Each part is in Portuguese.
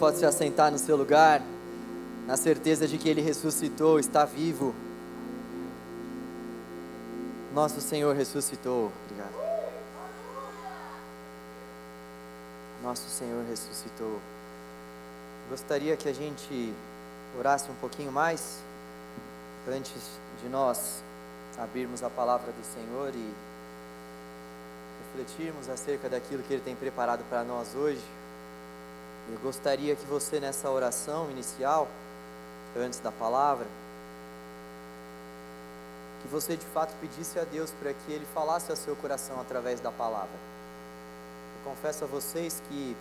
pode se assentar no seu lugar, na certeza de que Ele ressuscitou, está vivo. Nosso Senhor ressuscitou. Obrigado. Nosso Senhor ressuscitou. Gostaria que a gente orasse um pouquinho mais antes de nós abrirmos a palavra do Senhor e refletirmos acerca daquilo que Ele tem preparado para nós hoje. Eu gostaria que você, nessa oração inicial, antes da palavra, que você de fato pedisse a Deus para que Ele falasse ao seu coração através da palavra. Eu confesso a vocês que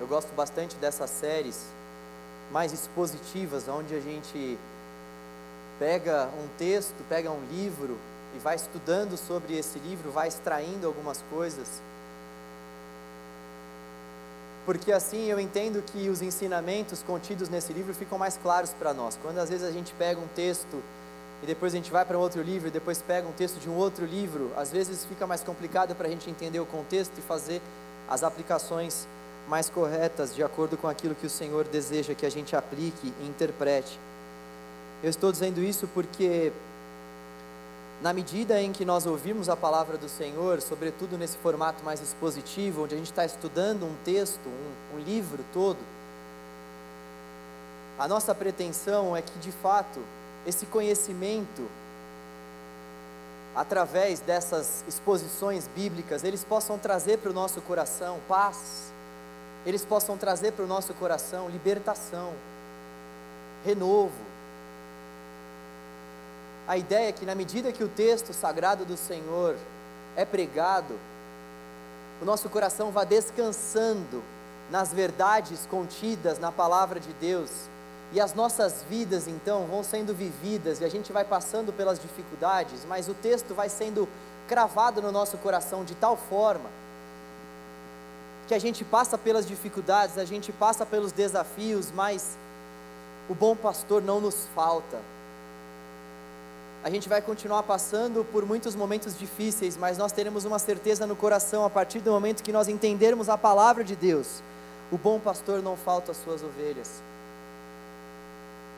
eu gosto bastante dessas séries mais expositivas, onde a gente pega um texto, pega um livro e vai estudando sobre esse livro, vai extraindo algumas coisas porque assim eu entendo que os ensinamentos contidos nesse livro ficam mais claros para nós. Quando às vezes a gente pega um texto e depois a gente vai para um outro livro e depois pega um texto de um outro livro, às vezes fica mais complicado para a gente entender o contexto e fazer as aplicações mais corretas de acordo com aquilo que o Senhor deseja que a gente aplique e interprete. Eu estou dizendo isso porque na medida em que nós ouvimos a palavra do Senhor, sobretudo nesse formato mais expositivo, onde a gente está estudando um texto, um, um livro todo, a nossa pretensão é que de fato esse conhecimento, através dessas exposições bíblicas, eles possam trazer para o nosso coração paz, eles possam trazer para o nosso coração libertação, renovo, a ideia é que, na medida que o texto sagrado do Senhor é pregado, o nosso coração vá descansando nas verdades contidas na palavra de Deus, e as nossas vidas então vão sendo vividas, e a gente vai passando pelas dificuldades, mas o texto vai sendo cravado no nosso coração de tal forma que a gente passa pelas dificuldades, a gente passa pelos desafios, mas o bom pastor não nos falta a gente vai continuar passando por muitos momentos difíceis, mas nós teremos uma certeza no coração a partir do momento que nós entendermos a palavra de Deus. O bom pastor não falta as suas ovelhas.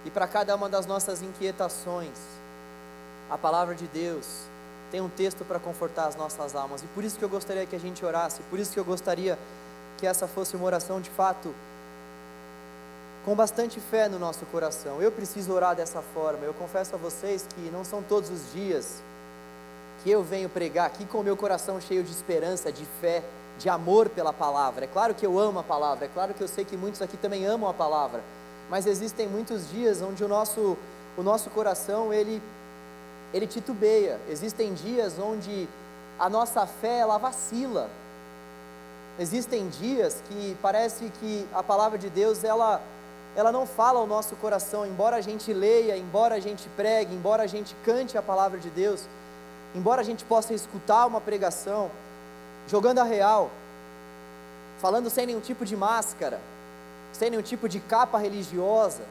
E para cada uma das nossas inquietações, a palavra de Deus tem um texto para confortar as nossas almas. E por isso que eu gostaria que a gente orasse, por isso que eu gostaria que essa fosse uma oração de fato com bastante fé no nosso coração. Eu preciso orar dessa forma. Eu confesso a vocês que não são todos os dias que eu venho pregar aqui com o meu coração cheio de esperança, de fé, de amor pela palavra. É claro que eu amo a palavra, é claro que eu sei que muitos aqui também amam a palavra, mas existem muitos dias onde o nosso, o nosso coração ele, ele titubeia. Existem dias onde a nossa fé ela vacila. Existem dias que parece que a palavra de Deus ela ela não fala ao nosso coração, embora a gente leia, embora a gente pregue, embora a gente cante a palavra de Deus, embora a gente possa escutar uma pregação, jogando a real, falando sem nenhum tipo de máscara, sem nenhum tipo de capa religiosa,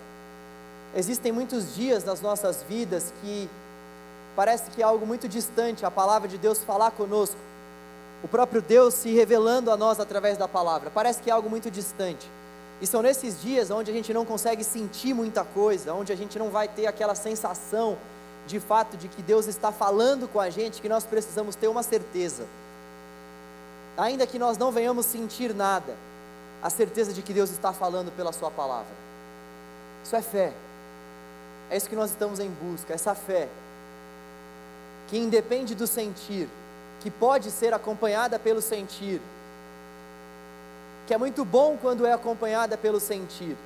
existem muitos dias nas nossas vidas que parece que é algo muito distante a palavra de Deus falar conosco, o próprio Deus se revelando a nós através da palavra, parece que é algo muito distante. E são nesses dias onde a gente não consegue sentir muita coisa, onde a gente não vai ter aquela sensação de fato de que Deus está falando com a gente, que nós precisamos ter uma certeza. Ainda que nós não venhamos sentir nada, a certeza de que Deus está falando pela Sua palavra. Isso é fé. É isso que nós estamos em busca, essa fé, que independe do sentir, que pode ser acompanhada pelo sentir, que é muito bom quando é acompanhada pelo sentir,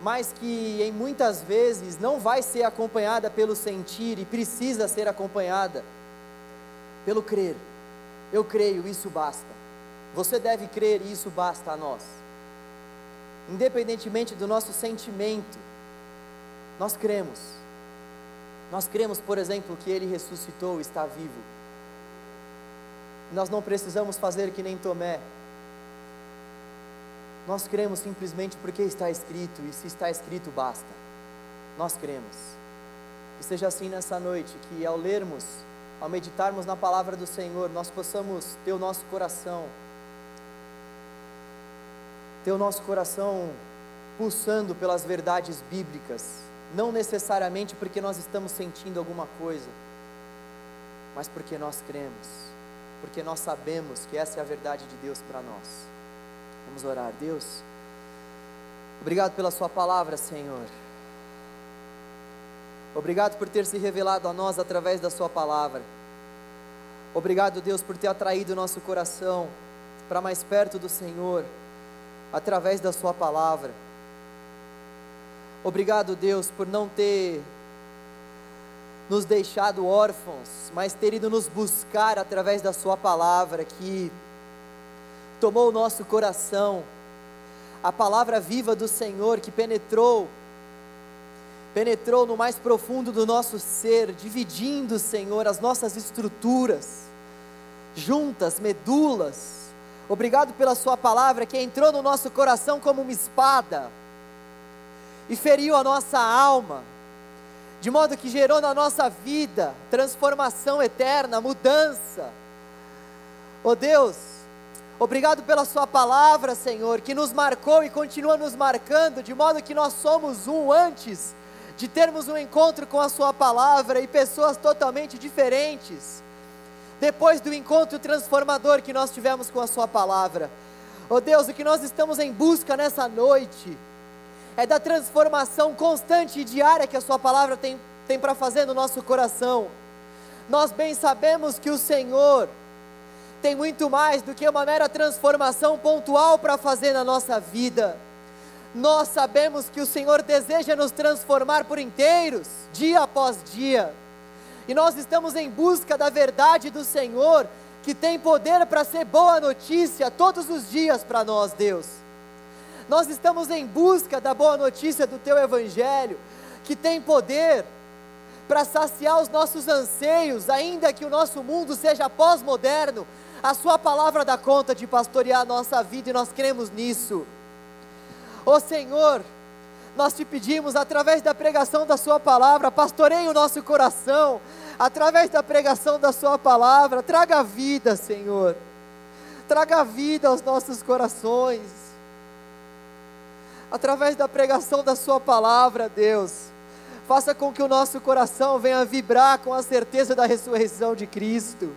mas que em muitas vezes não vai ser acompanhada pelo sentir e precisa ser acompanhada pelo crer. Eu creio, isso basta. Você deve crer e isso basta a nós. Independentemente do nosso sentimento, nós cremos. Nós cremos, por exemplo, que Ele ressuscitou, está vivo. Nós não precisamos fazer que nem Tomé, nós cremos simplesmente porque está escrito, e se está escrito, basta. Nós cremos. Que seja assim nessa noite, que ao lermos, ao meditarmos na palavra do Senhor, nós possamos ter o nosso coração ter o nosso coração pulsando pelas verdades bíblicas, não necessariamente porque nós estamos sentindo alguma coisa, mas porque nós cremos, porque nós sabemos que essa é a verdade de Deus para nós. Vamos orar, Deus. Obrigado pela Sua palavra, Senhor. Obrigado por ter se revelado a nós através da Sua palavra. Obrigado, Deus, por ter atraído o nosso coração para mais perto do Senhor, através da Sua palavra. Obrigado, Deus, por não ter nos deixado órfãos, mas ter ido nos buscar através da Sua palavra, que tomou o nosso coração, a palavra viva do Senhor que penetrou, penetrou no mais profundo do nosso ser, dividindo, Senhor, as nossas estruturas, juntas, medulas. Obrigado pela Sua palavra que entrou no nosso coração como uma espada e feriu a nossa alma, de modo que gerou na nossa vida transformação eterna, mudança. Oh Deus, obrigado pela Sua palavra, Senhor, que nos marcou e continua nos marcando, de modo que nós somos um antes de termos um encontro com a Sua palavra e pessoas totalmente diferentes, depois do encontro transformador que nós tivemos com a Sua palavra. Oh Deus, o que nós estamos em busca nessa noite, é da transformação constante e diária que a Sua palavra tem, tem para fazer no nosso coração. Nós bem sabemos que o Senhor tem muito mais do que uma mera transformação pontual para fazer na nossa vida. Nós sabemos que o Senhor deseja nos transformar por inteiros, dia após dia. E nós estamos em busca da verdade do Senhor, que tem poder para ser boa notícia todos os dias para nós, Deus. Nós estamos em busca da boa notícia do teu evangelho, que tem poder para saciar os nossos anseios, ainda que o nosso mundo seja pós-moderno, a sua palavra dá conta de pastorear a nossa vida e nós cremos nisso. Ó Senhor, nós te pedimos através da pregação da sua palavra, pastoreie o nosso coração, através da pregação da sua palavra, traga vida, Senhor. Traga vida aos nossos corações através da pregação da Sua palavra, Deus. Faça com que o nosso coração venha vibrar com a certeza da ressurreição de Cristo,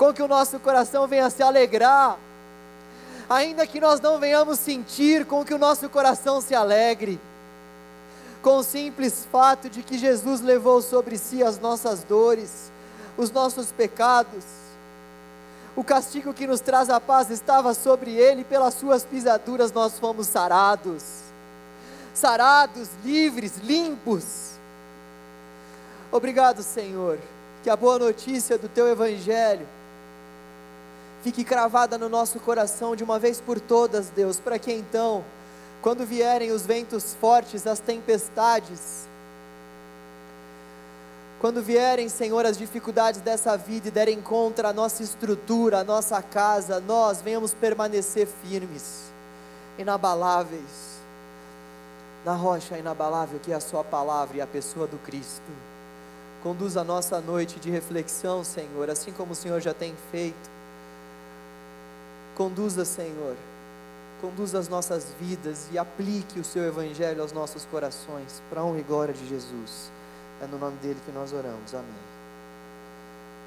com que o nosso coração venha se alegrar, ainda que nós não venhamos sentir, com que o nosso coração se alegre, com o simples fato de que Jesus levou sobre si as nossas dores, os nossos pecados, o castigo que nos traz a paz estava sobre ele, pelas suas pisaduras nós fomos sarados. Sarados, livres, limpos. Obrigado, Senhor, que a boa notícia do teu evangelho fique cravada no nosso coração de uma vez por todas, Deus, para que então, quando vierem os ventos fortes, as tempestades, quando vierem, Senhor, as dificuldades dessa vida e derem contra a nossa estrutura, a nossa casa, nós venhamos permanecer firmes, inabaláveis, na rocha inabalável que é a Sua palavra e a pessoa do Cristo. Conduza a nossa noite de reflexão, Senhor, assim como o Senhor já tem feito. Conduza, Senhor, conduza as nossas vidas e aplique o Seu Evangelho aos nossos corações, para a honra e glória de Jesus. É no nome dele que nós oramos. Amém.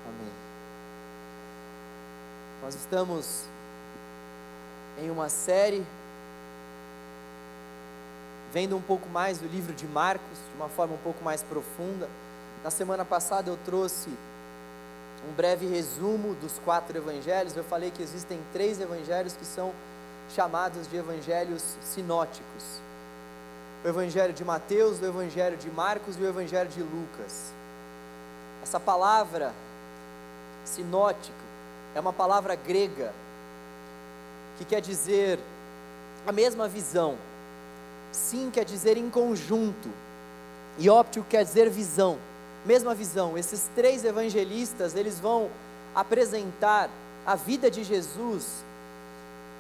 Amém. Nós estamos em uma série vendo um pouco mais do livro de Marcos, de uma forma um pouco mais profunda. Na semana passada eu trouxe um breve resumo dos quatro evangelhos. Eu falei que existem três evangelhos que são chamados de evangelhos sinóticos o Evangelho de Mateus, o Evangelho de Marcos e o Evangelho de Lucas. Essa palavra sinótico é uma palavra grega que quer dizer a mesma visão. Sim quer dizer em conjunto e óptico quer dizer visão. Mesma visão. Esses três evangelistas, eles vão apresentar a vida de Jesus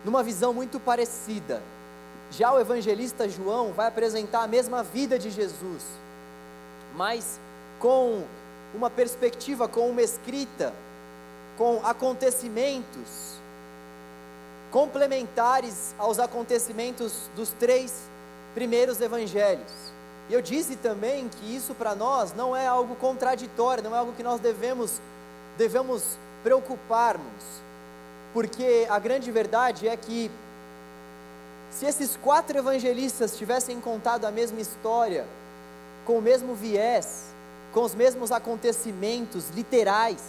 numa visão muito parecida. Já o evangelista João vai apresentar a mesma vida de Jesus, mas com uma perspectiva, com uma escrita, com acontecimentos, complementares aos acontecimentos dos três primeiros evangelhos. E eu disse também que isso para nós não é algo contraditório, não é algo que nós devemos devemos preocuparmos, porque a grande verdade é que se esses quatro evangelistas tivessem contado a mesma história, com o mesmo viés, com os mesmos acontecimentos literais,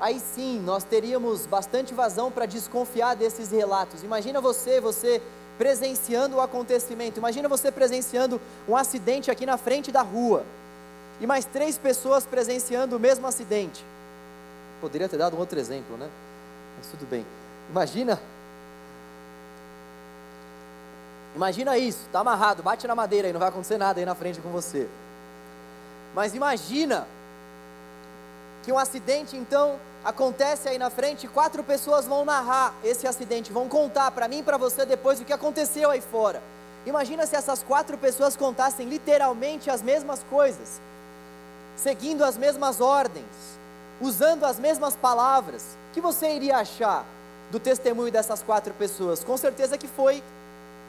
aí sim nós teríamos bastante vazão para desconfiar desses relatos. Imagina você, você presenciando o acontecimento, imagina você presenciando um acidente aqui na frente da rua, e mais três pessoas presenciando o mesmo acidente. Poderia ter dado um outro exemplo, né? Mas tudo bem. Imagina Imagina isso, está amarrado, bate na madeira aí, não vai acontecer nada aí na frente com você. Mas imagina que um acidente então acontece aí na frente, quatro pessoas vão narrar esse acidente, vão contar para mim e para você depois o que aconteceu aí fora. Imagina se essas quatro pessoas contassem literalmente as mesmas coisas, seguindo as mesmas ordens, usando as mesmas palavras. O que você iria achar do testemunho dessas quatro pessoas? Com certeza que foi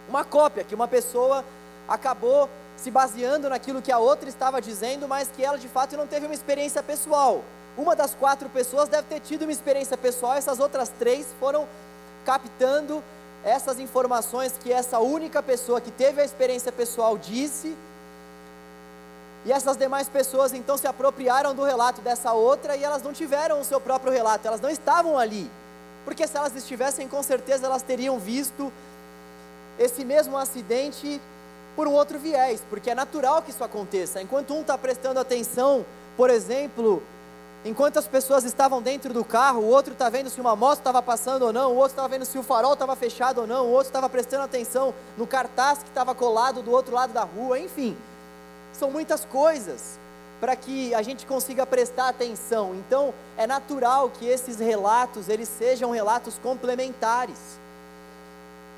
uma cópia, que uma pessoa acabou se baseando naquilo que a outra estava dizendo, mas que ela de fato não teve uma experiência pessoal. Uma das quatro pessoas deve ter tido uma experiência pessoal, essas outras três foram captando essas informações que essa única pessoa que teve a experiência pessoal disse. E essas demais pessoas então se apropriaram do relato dessa outra e elas não tiveram o seu próprio relato, elas não estavam ali. Porque se elas estivessem, com certeza elas teriam visto esse mesmo acidente por um outro viés, porque é natural que isso aconteça. Enquanto um está prestando atenção, por exemplo, enquanto as pessoas estavam dentro do carro, o outro está vendo se uma moto estava passando ou não, o outro estava vendo se o farol estava fechado ou não, o outro estava prestando atenção no cartaz que estava colado do outro lado da rua, enfim. São muitas coisas para que a gente consiga prestar atenção. Então, é natural que esses relatos eles sejam relatos complementares.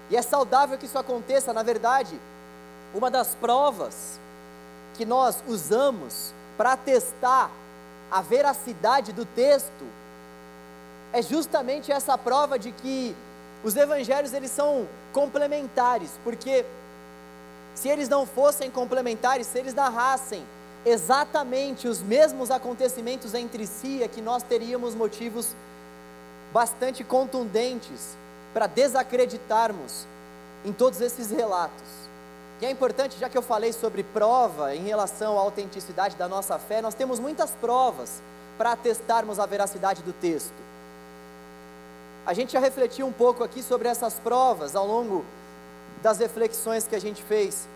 E é saudável que isso aconteça, na verdade, uma das provas que nós usamos para testar a veracidade do texto é justamente essa prova de que os evangelhos eles são complementares, porque se eles não fossem complementares, se eles narrassem exatamente os mesmos acontecimentos entre si, é que nós teríamos motivos bastante contundentes para desacreditarmos em todos esses relatos. E é importante, já que eu falei sobre prova em relação à autenticidade da nossa fé, nós temos muitas provas para atestarmos a veracidade do texto. A gente já refletiu um pouco aqui sobre essas provas ao longo das reflexões que a gente fez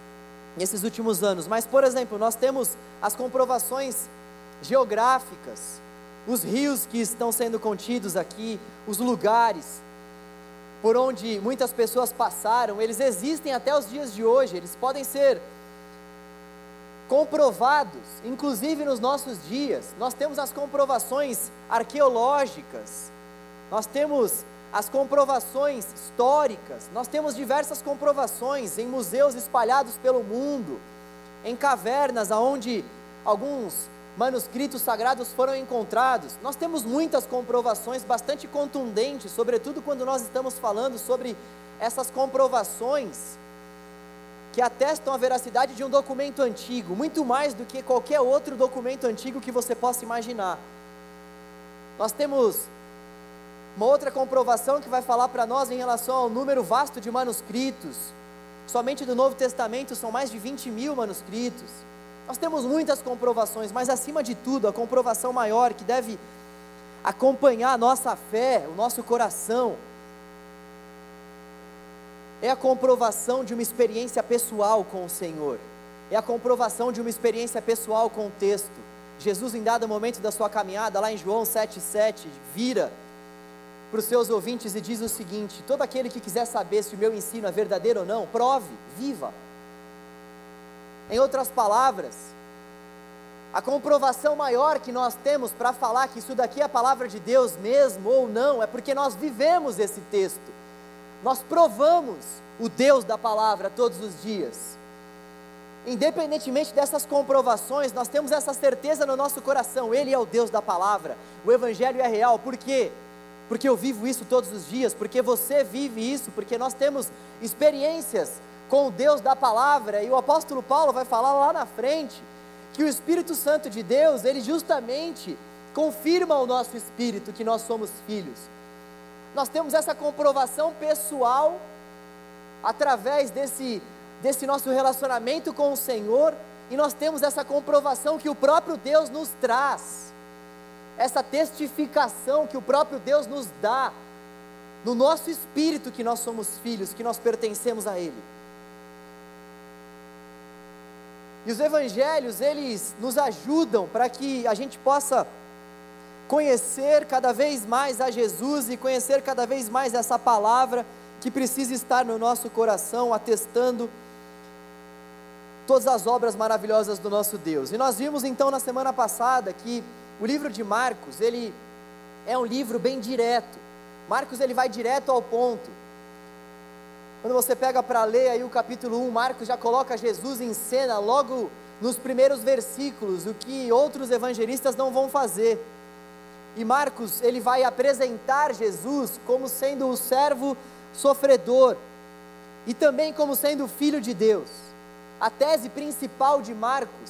nesses últimos anos, mas, por exemplo, nós temos as comprovações geográficas, os rios que estão sendo contidos aqui, os lugares, por onde muitas pessoas passaram, eles existem até os dias de hoje, eles podem ser comprovados, inclusive nos nossos dias. Nós temos as comprovações arqueológicas, nós temos as comprovações históricas, nós temos diversas comprovações em museus espalhados pelo mundo, em cavernas aonde alguns manuscritos sagrados foram encontrados. Nós temos muitas comprovações bastante contundentes, sobretudo quando nós estamos falando sobre essas comprovações que atestam a veracidade de um documento antigo, muito mais do que qualquer outro documento antigo que você possa imaginar. Nós temos uma outra comprovação que vai falar para nós em relação ao número vasto de manuscritos. Somente do Novo Testamento são mais de 20 mil manuscritos. Nós temos muitas comprovações, mas acima de tudo, a comprovação maior que deve acompanhar a nossa fé, o nosso coração, é a comprovação de uma experiência pessoal com o Senhor, é a comprovação de uma experiência pessoal com o texto. Jesus, em dado momento da sua caminhada, lá em João 7,7, vira para os seus ouvintes e diz o seguinte: todo aquele que quiser saber se o meu ensino é verdadeiro ou não, prove, viva. Em outras palavras, a comprovação maior que nós temos para falar que isso daqui é a palavra de Deus mesmo ou não, é porque nós vivemos esse texto. Nós provamos o Deus da palavra todos os dias. Independentemente dessas comprovações, nós temos essa certeza no nosso coração: Ele é o Deus da palavra, o Evangelho é real, por quê? porque eu vivo isso todos os dias, porque você vive isso, porque nós temos experiências com o Deus da palavra, e o apóstolo Paulo vai falar lá na frente que o Espírito Santo de Deus, ele justamente confirma ao nosso espírito que nós somos filhos. Nós temos essa comprovação pessoal através desse, desse nosso relacionamento com o Senhor, e nós temos essa comprovação que o próprio Deus nos traz, essa testificação que o próprio Deus nos dá, no nosso espírito que nós somos filhos, que nós pertencemos a Ele. E os evangelhos, eles nos ajudam para que a gente possa conhecer cada vez mais a Jesus e conhecer cada vez mais essa palavra que precisa estar no nosso coração, atestando todas as obras maravilhosas do nosso Deus. E nós vimos então na semana passada que o livro de Marcos, ele é um livro bem direto. Marcos ele vai direto ao ponto. Quando você pega para ler aí o capítulo 1, Marcos já coloca Jesus em cena logo nos primeiros versículos, o que outros evangelistas não vão fazer. E Marcos, ele vai apresentar Jesus como sendo o servo sofredor e também como sendo filho de Deus. A tese principal de Marcos,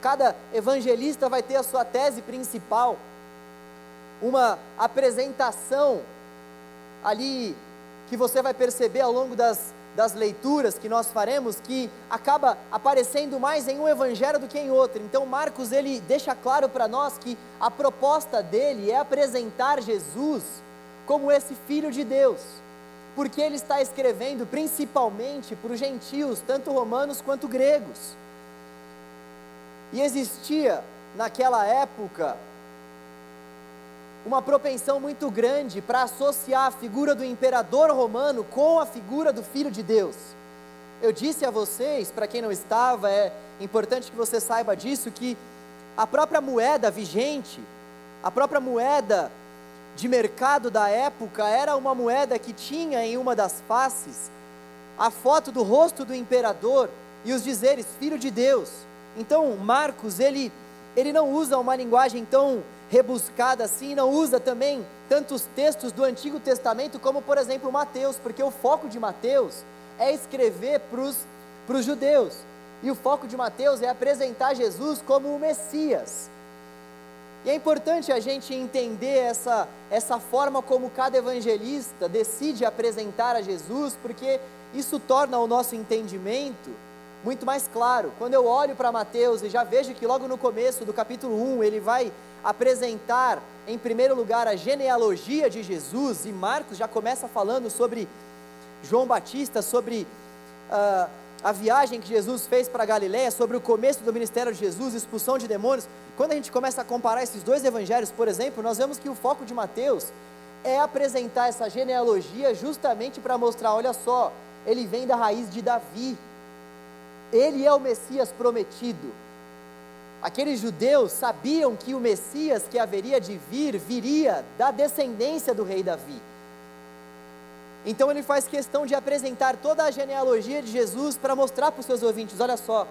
cada evangelista vai ter a sua tese principal, uma apresentação ali que você vai perceber ao longo das, das leituras que nós faremos, que acaba aparecendo mais em um evangelho do que em outro. Então Marcos ele deixa claro para nós que a proposta dele é apresentar Jesus como esse filho de Deus porque ele está escrevendo principalmente para os gentios, tanto romanos quanto gregos. E existia naquela época uma propensão muito grande para associar a figura do imperador romano com a figura do filho de Deus. Eu disse a vocês, para quem não estava, é importante que você saiba disso, que a própria moeda vigente, a própria moeda de mercado da época era uma moeda que tinha em uma das faces a foto do rosto do imperador e os dizeres filho de Deus. Então, Marcos, ele ele não usa uma linguagem tão rebuscada assim, não usa também tantos textos do Antigo Testamento como, por exemplo, Mateus, porque o foco de Mateus é escrever para os judeus. E o foco de Mateus é apresentar Jesus como o Messias. E é importante a gente entender essa, essa forma como cada evangelista decide apresentar a Jesus, porque isso torna o nosso entendimento muito mais claro. Quando eu olho para Mateus e já vejo que logo no começo do capítulo 1 ele vai apresentar, em primeiro lugar, a genealogia de Jesus, e Marcos já começa falando sobre João Batista, sobre. Uh, a viagem que Jesus fez para Galiléia, sobre o começo do ministério de Jesus, expulsão de demônios, quando a gente começa a comparar esses dois evangelhos, por exemplo, nós vemos que o foco de Mateus é apresentar essa genealogia justamente para mostrar, olha só, ele vem da raiz de Davi. Ele é o Messias prometido. Aqueles judeus sabiam que o Messias que haveria de vir viria da descendência do rei Davi. Então ele faz questão de apresentar toda a genealogia de Jesus para mostrar para os seus ouvintes: olha só,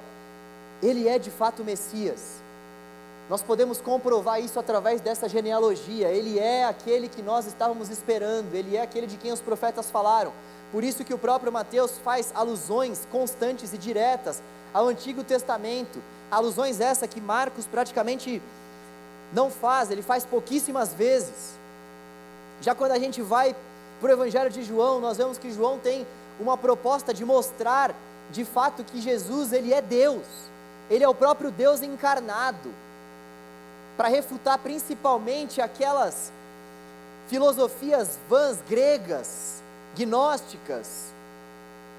ele é de fato o Messias. Nós podemos comprovar isso através dessa genealogia. Ele é aquele que nós estávamos esperando, ele é aquele de quem os profetas falaram. Por isso que o próprio Mateus faz alusões constantes e diretas ao Antigo Testamento. Alusões essa que Marcos praticamente não faz, ele faz pouquíssimas vezes. Já quando a gente vai para o Evangelho de João, nós vemos que João tem uma proposta de mostrar, de fato, que Jesus ele é Deus, ele é o próprio Deus encarnado, para refutar principalmente aquelas filosofias vãs gregas, gnósticas,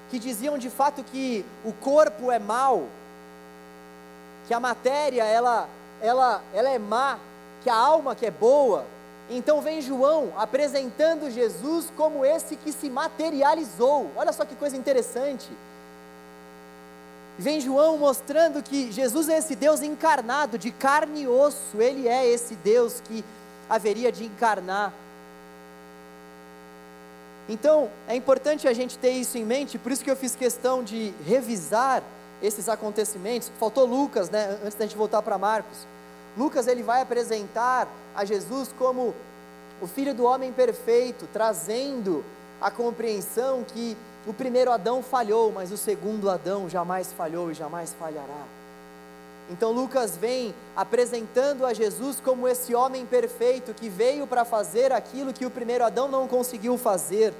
que diziam de fato que o corpo é mau, que a matéria ela, ela, ela é má, que a alma que é boa. Então vem João apresentando Jesus como esse que se materializou. Olha só que coisa interessante. Vem João mostrando que Jesus é esse Deus encarnado, de carne e osso. Ele é esse Deus que haveria de encarnar. Então, é importante a gente ter isso em mente, por isso que eu fiz questão de revisar esses acontecimentos. Faltou Lucas, né, antes da gente voltar para Marcos. Lucas ele vai apresentar a Jesus como o Filho do homem perfeito, trazendo a compreensão que o primeiro Adão falhou, mas o segundo Adão jamais falhou e jamais falhará. Então Lucas vem apresentando a Jesus como esse homem perfeito que veio para fazer aquilo que o primeiro Adão não conseguiu fazer.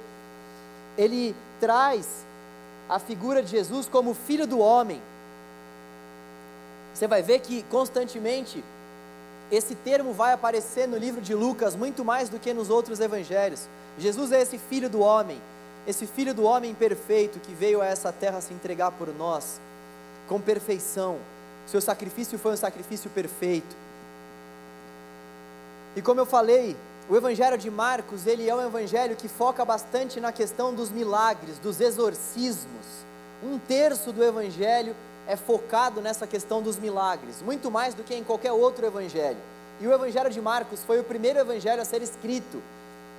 Ele traz a figura de Jesus como filho do homem. Você vai ver que constantemente esse termo vai aparecer no livro de Lucas muito mais do que nos outros evangelhos. Jesus é esse filho do homem, esse filho do homem perfeito que veio a essa terra se entregar por nós com perfeição seu sacrifício foi um sacrifício perfeito. E como eu falei, o Evangelho de Marcos, ele é um evangelho que foca bastante na questão dos milagres, dos exorcismos. Um terço do Evangelho é focado nessa questão dos milagres, muito mais do que em qualquer outro evangelho. E o Evangelho de Marcos foi o primeiro evangelho a ser escrito.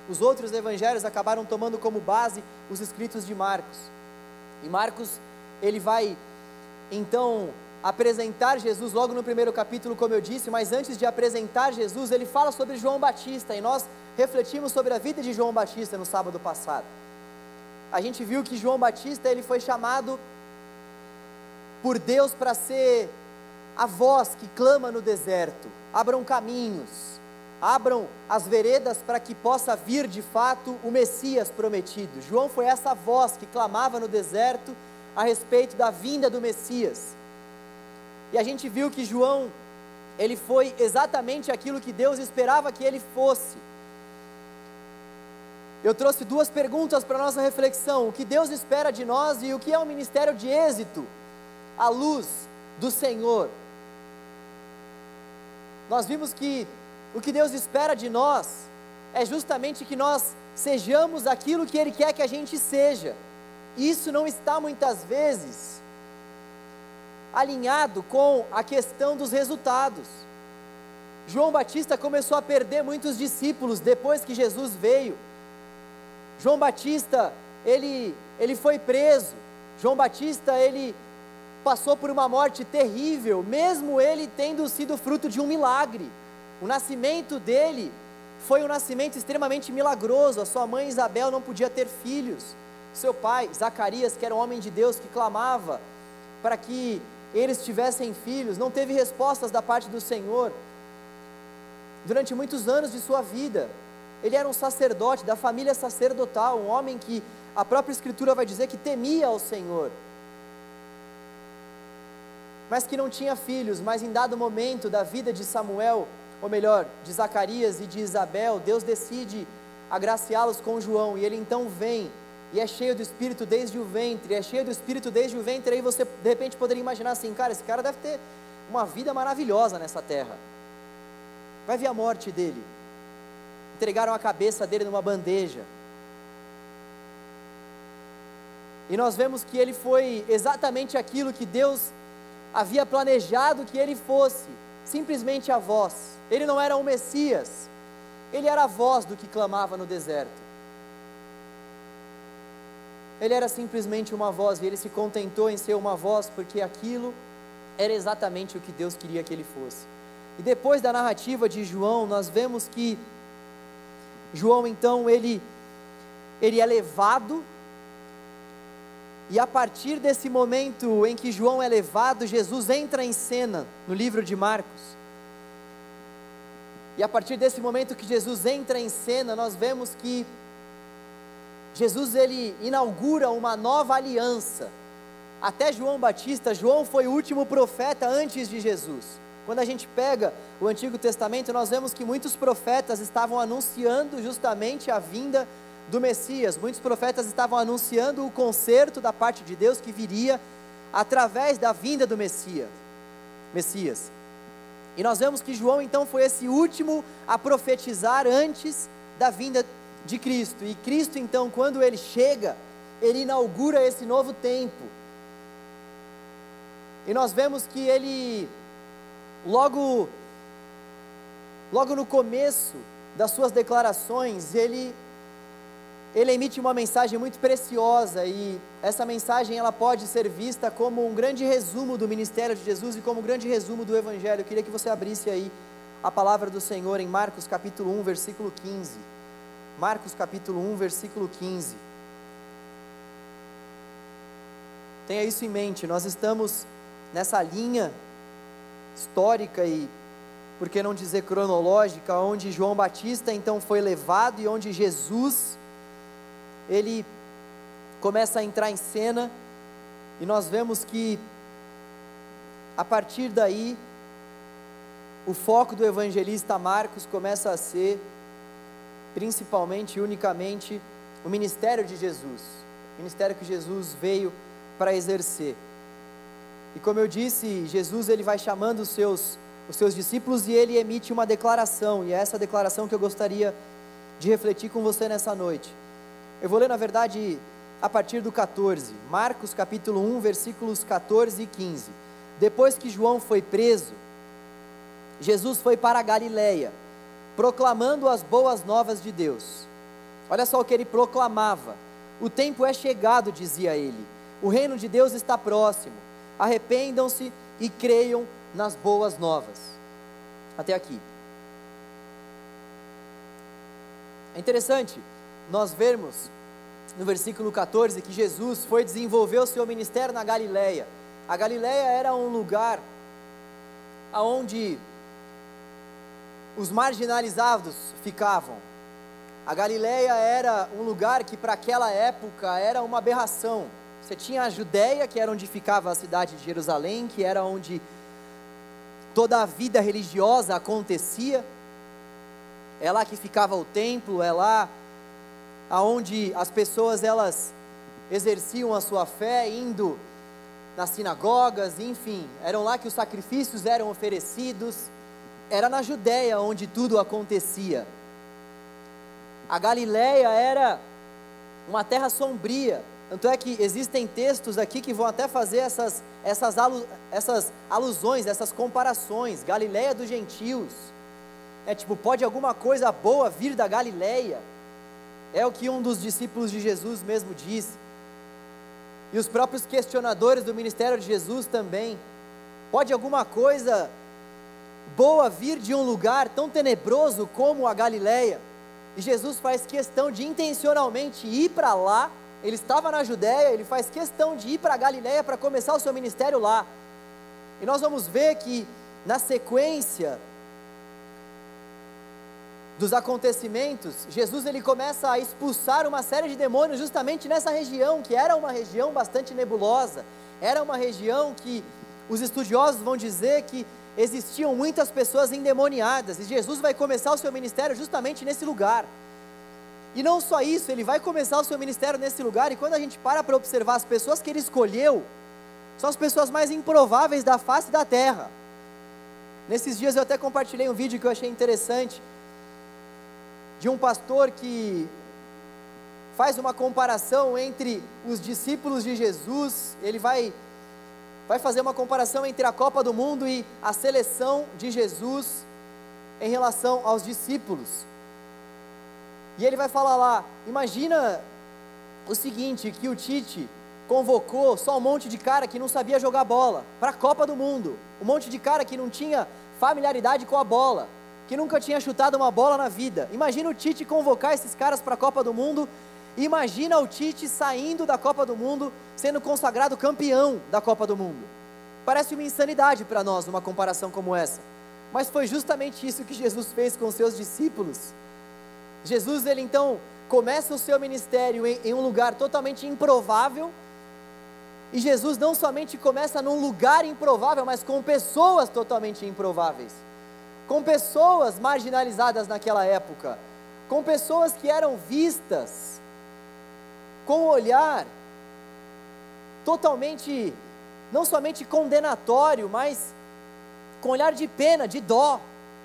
Os outros evangelhos acabaram tomando como base os escritos de Marcos. E Marcos, ele vai então apresentar Jesus logo no primeiro capítulo, como eu disse, mas antes de apresentar Jesus, ele fala sobre João Batista e nós refletimos sobre a vida de João Batista no sábado passado. A gente viu que João Batista ele foi chamado por Deus para ser a voz que clama no deserto. Abram caminhos, abram as veredas para que possa vir de fato o Messias prometido. João foi essa voz que clamava no deserto a respeito da vinda do Messias. E a gente viu que João, ele foi exatamente aquilo que Deus esperava que ele fosse. Eu trouxe duas perguntas para nossa reflexão: o que Deus espera de nós e o que é um ministério de êxito à luz do Senhor. Nós vimos que o que Deus espera de nós é justamente que nós sejamos aquilo que Ele quer que a gente seja. Isso não está muitas vezes alinhado com a questão dos resultados. João Batista começou a perder muitos discípulos depois que Jesus veio. João Batista, ele, ele foi preso. João Batista, ele passou por uma morte terrível, mesmo ele tendo sido fruto de um milagre. O nascimento dele foi um nascimento extremamente milagroso. A sua mãe Isabel não podia ter filhos. Seu pai, Zacarias, que era um homem de Deus que clamava para que eles tivessem filhos, não teve respostas da parte do Senhor. Durante muitos anos de sua vida, ele era um sacerdote da família sacerdotal, um homem que a própria Escritura vai dizer que temia ao Senhor, mas que não tinha filhos. Mas em dado momento da vida de Samuel, ou melhor, de Zacarias e de Isabel, Deus decide agraciá-los com João, e ele então vem e é cheio do Espírito desde o ventre, é cheio do Espírito desde o ventre, aí você de repente poderia imaginar assim, cara, esse cara deve ter uma vida maravilhosa nessa terra. Vai ver a morte dele. Entregaram a cabeça dele numa bandeja. E nós vemos que ele foi exatamente aquilo que Deus havia planejado que ele fosse, simplesmente a voz. Ele não era o Messias, ele era a voz do que clamava no deserto. Ele era simplesmente uma voz e ele se contentou em ser uma voz porque aquilo era exatamente o que Deus queria que ele fosse. E depois da narrativa de João, nós vemos que João então ele ele é levado e a partir desse momento em que João é levado, Jesus entra em cena no livro de Marcos. E a partir desse momento que Jesus entra em cena, nós vemos que Jesus ele inaugura uma nova aliança. Até João Batista, João foi o último profeta antes de Jesus. Quando a gente pega o Antigo Testamento, nós vemos que muitos profetas estavam anunciando justamente a vinda do Messias. Muitos profetas estavam anunciando o conserto da parte de Deus que viria através da vinda do Messias. Messias. E nós vemos que João então foi esse último a profetizar antes da vinda de Cristo. E Cristo, então, quando ele chega, ele inaugura esse novo tempo. E nós vemos que ele, logo, logo no começo das suas declarações, ele, ele emite uma mensagem muito preciosa e essa mensagem ela pode ser vista como um grande resumo do ministério de Jesus e como um grande resumo do Evangelho. Eu queria que você abrisse aí a palavra do Senhor em Marcos capítulo 1, versículo 15. Marcos capítulo 1, versículo 15. Tenha isso em mente, nós estamos nessa linha histórica e, por que não dizer cronológica, onde João Batista então foi levado e onde Jesus, ele começa a entrar em cena e nós vemos que a partir daí o foco do evangelista Marcos começa a ser principalmente e unicamente o ministério de Jesus, o ministério que Jesus veio para exercer. E como eu disse, Jesus ele vai chamando os seus os seus discípulos e ele emite uma declaração, e é essa declaração que eu gostaria de refletir com você nessa noite. Eu vou ler, na verdade, a partir do 14, Marcos capítulo 1, versículos 14 e 15. Depois que João foi preso, Jesus foi para a Galiléia, proclamando as boas novas de Deus. Olha só o que ele proclamava: O tempo é chegado, dizia ele. O reino de Deus está próximo. Arrependam-se e creiam nas boas novas. Até aqui. É interessante nós vermos no versículo 14 que Jesus foi desenvolver o seu ministério na Galiléia. A Galiléia era um lugar aonde os marginalizados ficavam. A Galiléia era um lugar que para aquela época era uma aberração. Você tinha a Judéia, que era onde ficava a cidade de Jerusalém, que era onde toda a vida religiosa acontecia. É lá que ficava o templo, é lá aonde as pessoas elas exerciam a sua fé indo nas sinagogas, enfim, eram lá que os sacrifícios eram oferecidos. Era na Judéia onde tudo acontecia. A Galiléia era uma terra sombria. Tanto é que existem textos aqui que vão até fazer essas, essas, alu, essas alusões, essas comparações. Galiléia dos gentios. É tipo, pode alguma coisa boa vir da Galiléia? É o que um dos discípulos de Jesus mesmo disse. E os próprios questionadores do ministério de Jesus também. Pode alguma coisa boa vir de um lugar tão tenebroso como a Galileia? E Jesus faz questão de intencionalmente ir para lá. Ele estava na Judéia, ele faz questão de ir para a Galileia para começar o seu ministério lá. E nós vamos ver que na sequência dos acontecimentos, Jesus ele começa a expulsar uma série de demônios justamente nessa região, que era uma região bastante nebulosa, era uma região que os estudiosos vão dizer que existiam muitas pessoas endemoniadas, e Jesus vai começar o seu ministério justamente nesse lugar. E não só isso, ele vai começar o seu ministério nesse lugar, e quando a gente para para observar as pessoas que ele escolheu, são as pessoas mais improváveis da face da terra. Nesses dias eu até compartilhei um vídeo que eu achei interessante, de um pastor que faz uma comparação entre os discípulos de Jesus, ele vai vai fazer uma comparação entre a Copa do Mundo e a seleção de Jesus em relação aos discípulos. E ele vai falar lá, imagina o seguinte, que o Tite convocou só um monte de cara que não sabia jogar bola para a Copa do Mundo, um monte de cara que não tinha familiaridade com a bola que nunca tinha chutado uma bola na vida. Imagina o Tite convocar esses caras para a Copa do Mundo. Imagina o Tite saindo da Copa do Mundo, sendo consagrado campeão da Copa do Mundo. Parece uma insanidade para nós uma comparação como essa. Mas foi justamente isso que Jesus fez com seus discípulos. Jesus, ele então começa o seu ministério em, em um lugar totalmente improvável. E Jesus não somente começa num lugar improvável, mas com pessoas totalmente improváveis com pessoas marginalizadas naquela época, com pessoas que eram vistas com um olhar totalmente, não somente condenatório, mas com olhar de pena, de dó,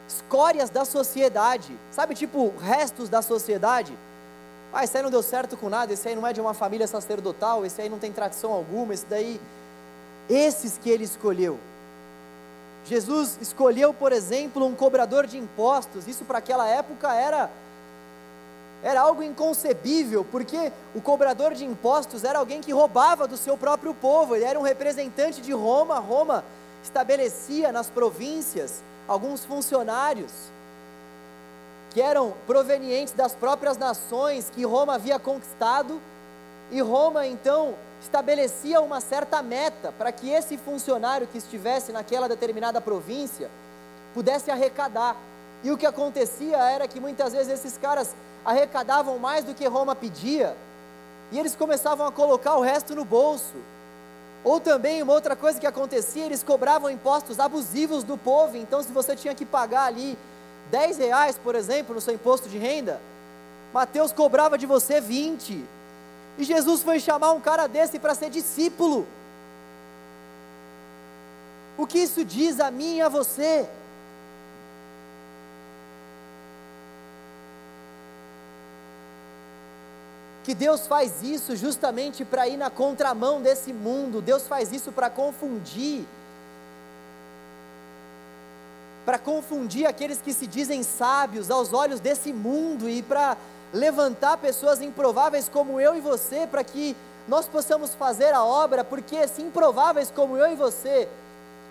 escórias da sociedade, sabe, tipo restos da sociedade. Ah, esse aí não deu certo com nada, esse aí não é de uma família sacerdotal, esse aí não tem tradição alguma, esse daí. Esses que ele escolheu. Jesus escolheu, por exemplo, um cobrador de impostos. Isso para aquela época era era algo inconcebível, porque o cobrador de impostos era alguém que roubava do seu próprio povo, ele era um representante de Roma. Roma estabelecia nas províncias alguns funcionários que eram provenientes das próprias nações que Roma havia conquistado, e Roma então estabelecia uma certa meta para que esse funcionário que estivesse naquela determinada província pudesse arrecadar. E o que acontecia era que muitas vezes esses caras arrecadavam mais do que Roma pedia, e eles começavam a colocar o resto no bolso. Ou também, uma outra coisa que acontecia, eles cobravam impostos abusivos do povo. Então, se você tinha que pagar ali 10 reais, por exemplo, no seu imposto de renda, Mateus cobrava de você 20. E Jesus foi chamar um cara desse para ser discípulo. O que isso diz a mim e a você? Que Deus faz isso justamente para ir na contramão desse mundo, Deus faz isso para confundir, para confundir aqueles que se dizem sábios aos olhos desse mundo e para levantar pessoas improváveis como eu e você, para que nós possamos fazer a obra, porque se improváveis como eu e você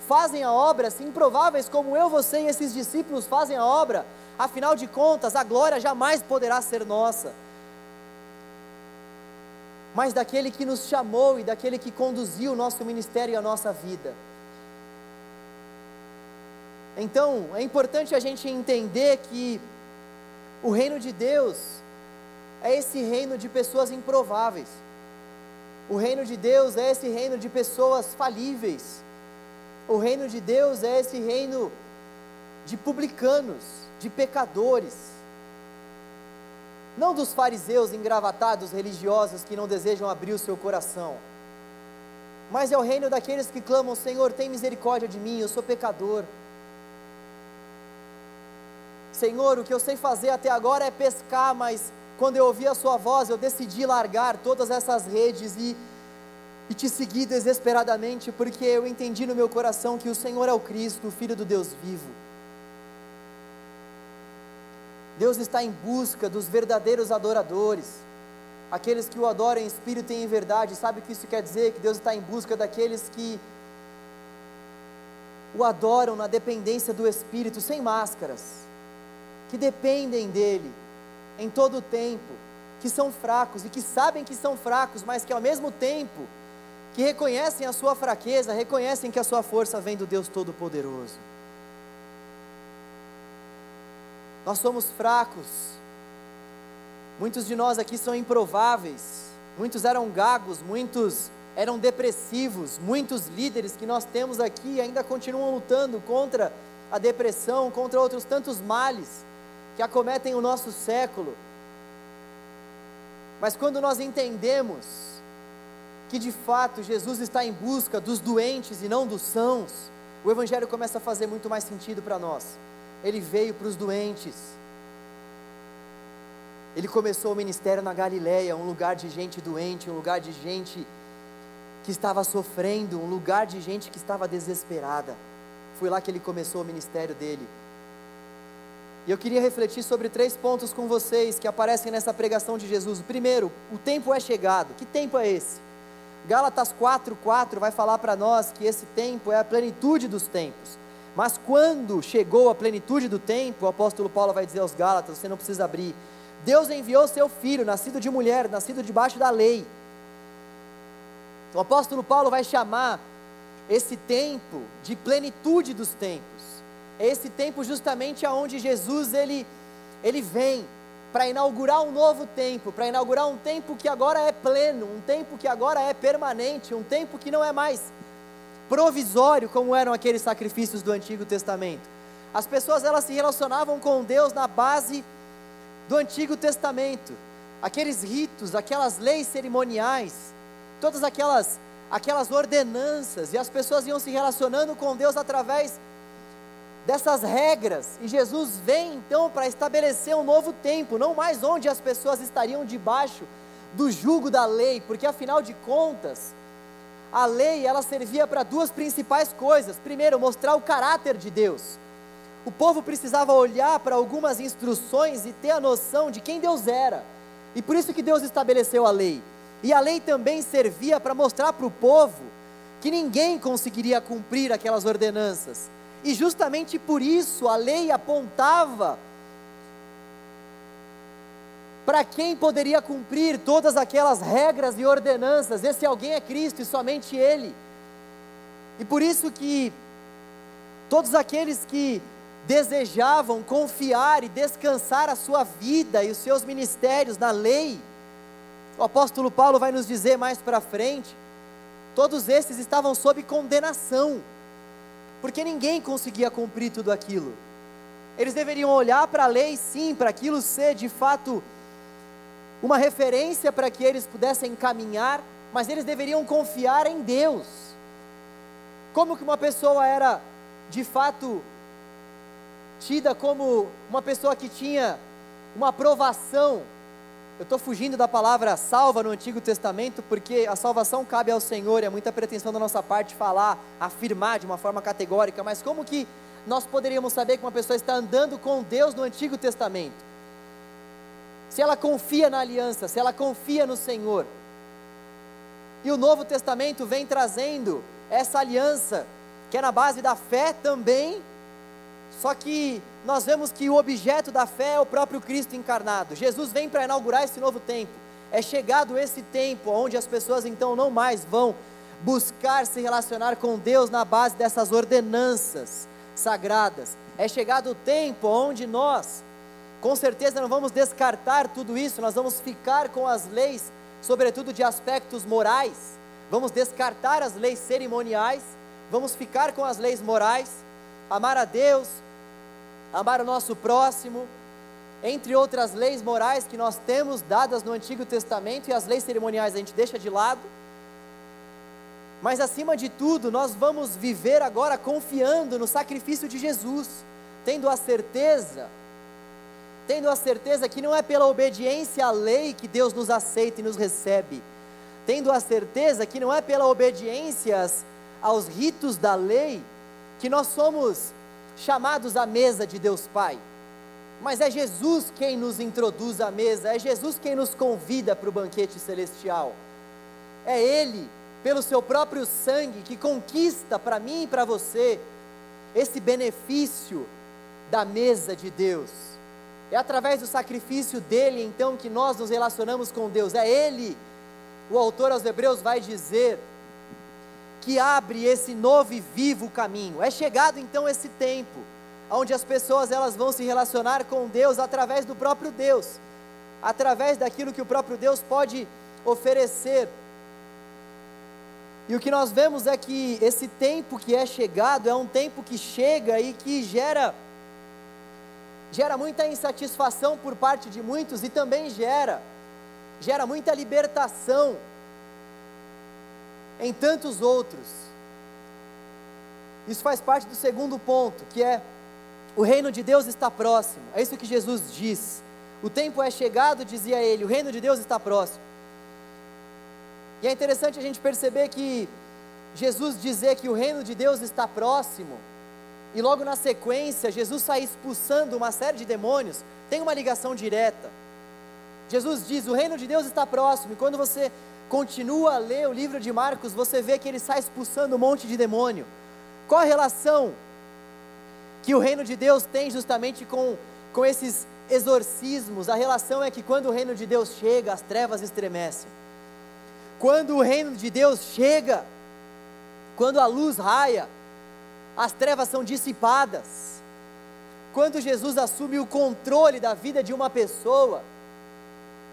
fazem a obra, se improváveis como eu, você e esses discípulos fazem a obra, afinal de contas, a glória jamais poderá ser nossa mas daquele que nos chamou e daquele que conduziu o nosso ministério e a nossa vida. Então, é importante a gente entender que o reino de Deus é esse reino de pessoas improváveis. O reino de Deus é esse reino de pessoas falíveis. O reino de Deus é esse reino de publicanos, de pecadores não dos fariseus engravatados religiosos que não desejam abrir o seu coração, mas é o reino daqueles que clamam: Senhor, tem misericórdia de mim, eu sou pecador. Senhor, o que eu sei fazer até agora é pescar, mas quando eu ouvi a Sua voz, eu decidi largar todas essas redes e, e te seguir desesperadamente, porque eu entendi no meu coração que o Senhor é o Cristo, o Filho do Deus vivo. Deus está em busca dos verdadeiros adoradores, aqueles que o adoram em espírito e em verdade. Sabe o que isso quer dizer? Que Deus está em busca daqueles que o adoram na dependência do Espírito, sem máscaras, que dependem dEle em todo o tempo, que são fracos e que sabem que são fracos, mas que ao mesmo tempo que reconhecem a sua fraqueza, reconhecem que a sua força vem do Deus Todo-Poderoso. Nós somos fracos. Muitos de nós aqui são improváveis. Muitos eram gagos, muitos eram depressivos. Muitos líderes que nós temos aqui ainda continuam lutando contra a depressão, contra outros tantos males que acometem o nosso século. Mas quando nós entendemos que de fato Jesus está em busca dos doentes e não dos sãos, o Evangelho começa a fazer muito mais sentido para nós ele veio para os doentes. Ele começou o ministério na Galileia, um lugar de gente doente, um lugar de gente que estava sofrendo, um lugar de gente que estava desesperada. Foi lá que ele começou o ministério dele. E eu queria refletir sobre três pontos com vocês que aparecem nessa pregação de Jesus. Primeiro, o tempo é chegado. Que tempo é esse? Gálatas 4:4 vai falar para nós que esse tempo é a plenitude dos tempos. Mas quando chegou a plenitude do tempo, o apóstolo Paulo vai dizer aos Gálatas: você não precisa abrir. Deus enviou seu filho, nascido de mulher, nascido debaixo da lei. O apóstolo Paulo vai chamar esse tempo de plenitude dos tempos. É esse tempo justamente aonde Jesus ele ele vem para inaugurar um novo tempo, para inaugurar um tempo que agora é pleno, um tempo que agora é permanente, um tempo que não é mais provisório, como eram aqueles sacrifícios do Antigo Testamento. As pessoas elas se relacionavam com Deus na base do Antigo Testamento. Aqueles ritos, aquelas leis cerimoniais, todas aquelas aquelas ordenanças, e as pessoas iam se relacionando com Deus através dessas regras. E Jesus vem então para estabelecer um novo tempo, não mais onde as pessoas estariam debaixo do jugo da lei, porque afinal de contas, a lei ela servia para duas principais coisas. Primeiro, mostrar o caráter de Deus. O povo precisava olhar para algumas instruções e ter a noção de quem Deus era. E por isso que Deus estabeleceu a lei. E a lei também servia para mostrar para o povo que ninguém conseguiria cumprir aquelas ordenanças. E justamente por isso a lei apontava para quem poderia cumprir todas aquelas regras e ordenanças. Esse alguém é Cristo e somente Ele. E por isso que todos aqueles que desejavam confiar e descansar a sua vida e os seus ministérios na lei, o apóstolo Paulo vai nos dizer mais para frente, todos esses estavam sob condenação, porque ninguém conseguia cumprir tudo aquilo. Eles deveriam olhar para a lei, sim, para aquilo ser de fato uma referência para que eles pudessem caminhar, mas eles deveriam confiar em Deus. Como que uma pessoa era de fato tida como uma pessoa que tinha uma aprovação? Eu estou fugindo da palavra salva no Antigo Testamento, porque a salvação cabe ao Senhor, é muita pretensão da nossa parte falar, afirmar de uma forma categórica, mas como que nós poderíamos saber que uma pessoa está andando com Deus no Antigo Testamento? Se ela confia na aliança, se ela confia no Senhor. E o Novo Testamento vem trazendo essa aliança, que é na base da fé também, só que nós vemos que o objeto da fé é o próprio Cristo encarnado. Jesus vem para inaugurar esse novo tempo. É chegado esse tempo onde as pessoas então não mais vão buscar se relacionar com Deus na base dessas ordenanças sagradas. É chegado o tempo onde nós com certeza não vamos descartar tudo isso, nós vamos ficar com as leis, sobretudo de aspectos morais, vamos descartar as leis cerimoniais, vamos ficar com as leis morais, amar a Deus, amar o nosso próximo, entre outras leis morais que nós temos dadas no Antigo Testamento e as leis cerimoniais a gente deixa de lado. Mas acima de tudo, nós vamos viver agora confiando no sacrifício de Jesus, tendo a certeza tendo a certeza que não é pela obediência à lei que Deus nos aceita e nos recebe, tendo a certeza que não é pela obediência aos ritos da lei que nós somos chamados à mesa de Deus Pai. Mas é Jesus quem nos introduz à mesa, é Jesus quem nos convida para o banquete celestial. É Ele, pelo seu próprio sangue, que conquista para mim e para você esse benefício da mesa de Deus. É através do sacrifício dele, então, que nós nos relacionamos com Deus. É ele, o autor aos Hebreus vai dizer, que abre esse novo e vivo caminho. É chegado então esse tempo, onde as pessoas elas vão se relacionar com Deus através do próprio Deus, através daquilo que o próprio Deus pode oferecer. E o que nós vemos é que esse tempo que é chegado é um tempo que chega e que gera gera muita insatisfação por parte de muitos e também gera, gera muita libertação em tantos outros. Isso faz parte do segundo ponto, que é o reino de Deus está próximo. É isso que Jesus diz. O tempo é chegado, dizia ele, o reino de Deus está próximo. E é interessante a gente perceber que Jesus dizer que o reino de Deus está próximo, e logo na sequência, Jesus sai expulsando uma série de demônios, tem uma ligação direta. Jesus diz: o reino de Deus está próximo, e quando você continua a ler o livro de Marcos, você vê que ele sai expulsando um monte de demônio. Qual a relação que o reino de Deus tem justamente com, com esses exorcismos? A relação é que quando o reino de Deus chega, as trevas estremecem. Quando o reino de Deus chega, quando a luz raia, as trevas são dissipadas. Quando Jesus assume o controle da vida de uma pessoa,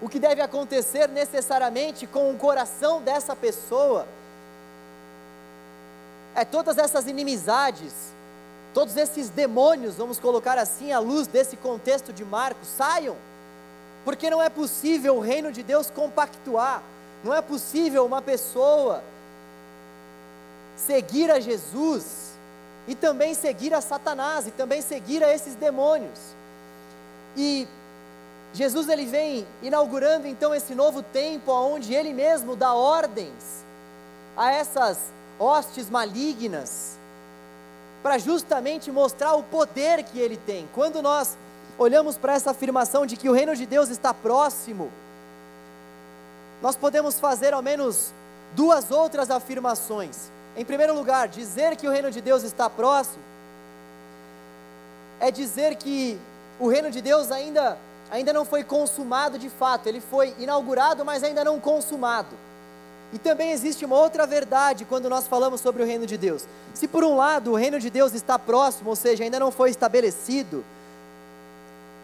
o que deve acontecer necessariamente com o coração dessa pessoa é todas essas inimizades, todos esses demônios, vamos colocar assim, à luz desse contexto de Marcos, saiam, porque não é possível o reino de Deus compactuar, não é possível uma pessoa seguir a Jesus e também seguir a Satanás, e também seguir a esses demônios. E Jesus ele vem inaugurando então esse novo tempo onde ele mesmo dá ordens a essas hostes malignas para justamente mostrar o poder que ele tem. Quando nós olhamos para essa afirmação de que o reino de Deus está próximo, nós podemos fazer ao menos duas outras afirmações. Em primeiro lugar, dizer que o reino de Deus está próximo é dizer que o reino de Deus ainda, ainda não foi consumado de fato, ele foi inaugurado, mas ainda não consumado. E também existe uma outra verdade quando nós falamos sobre o reino de Deus. Se por um lado o reino de Deus está próximo, ou seja, ainda não foi estabelecido,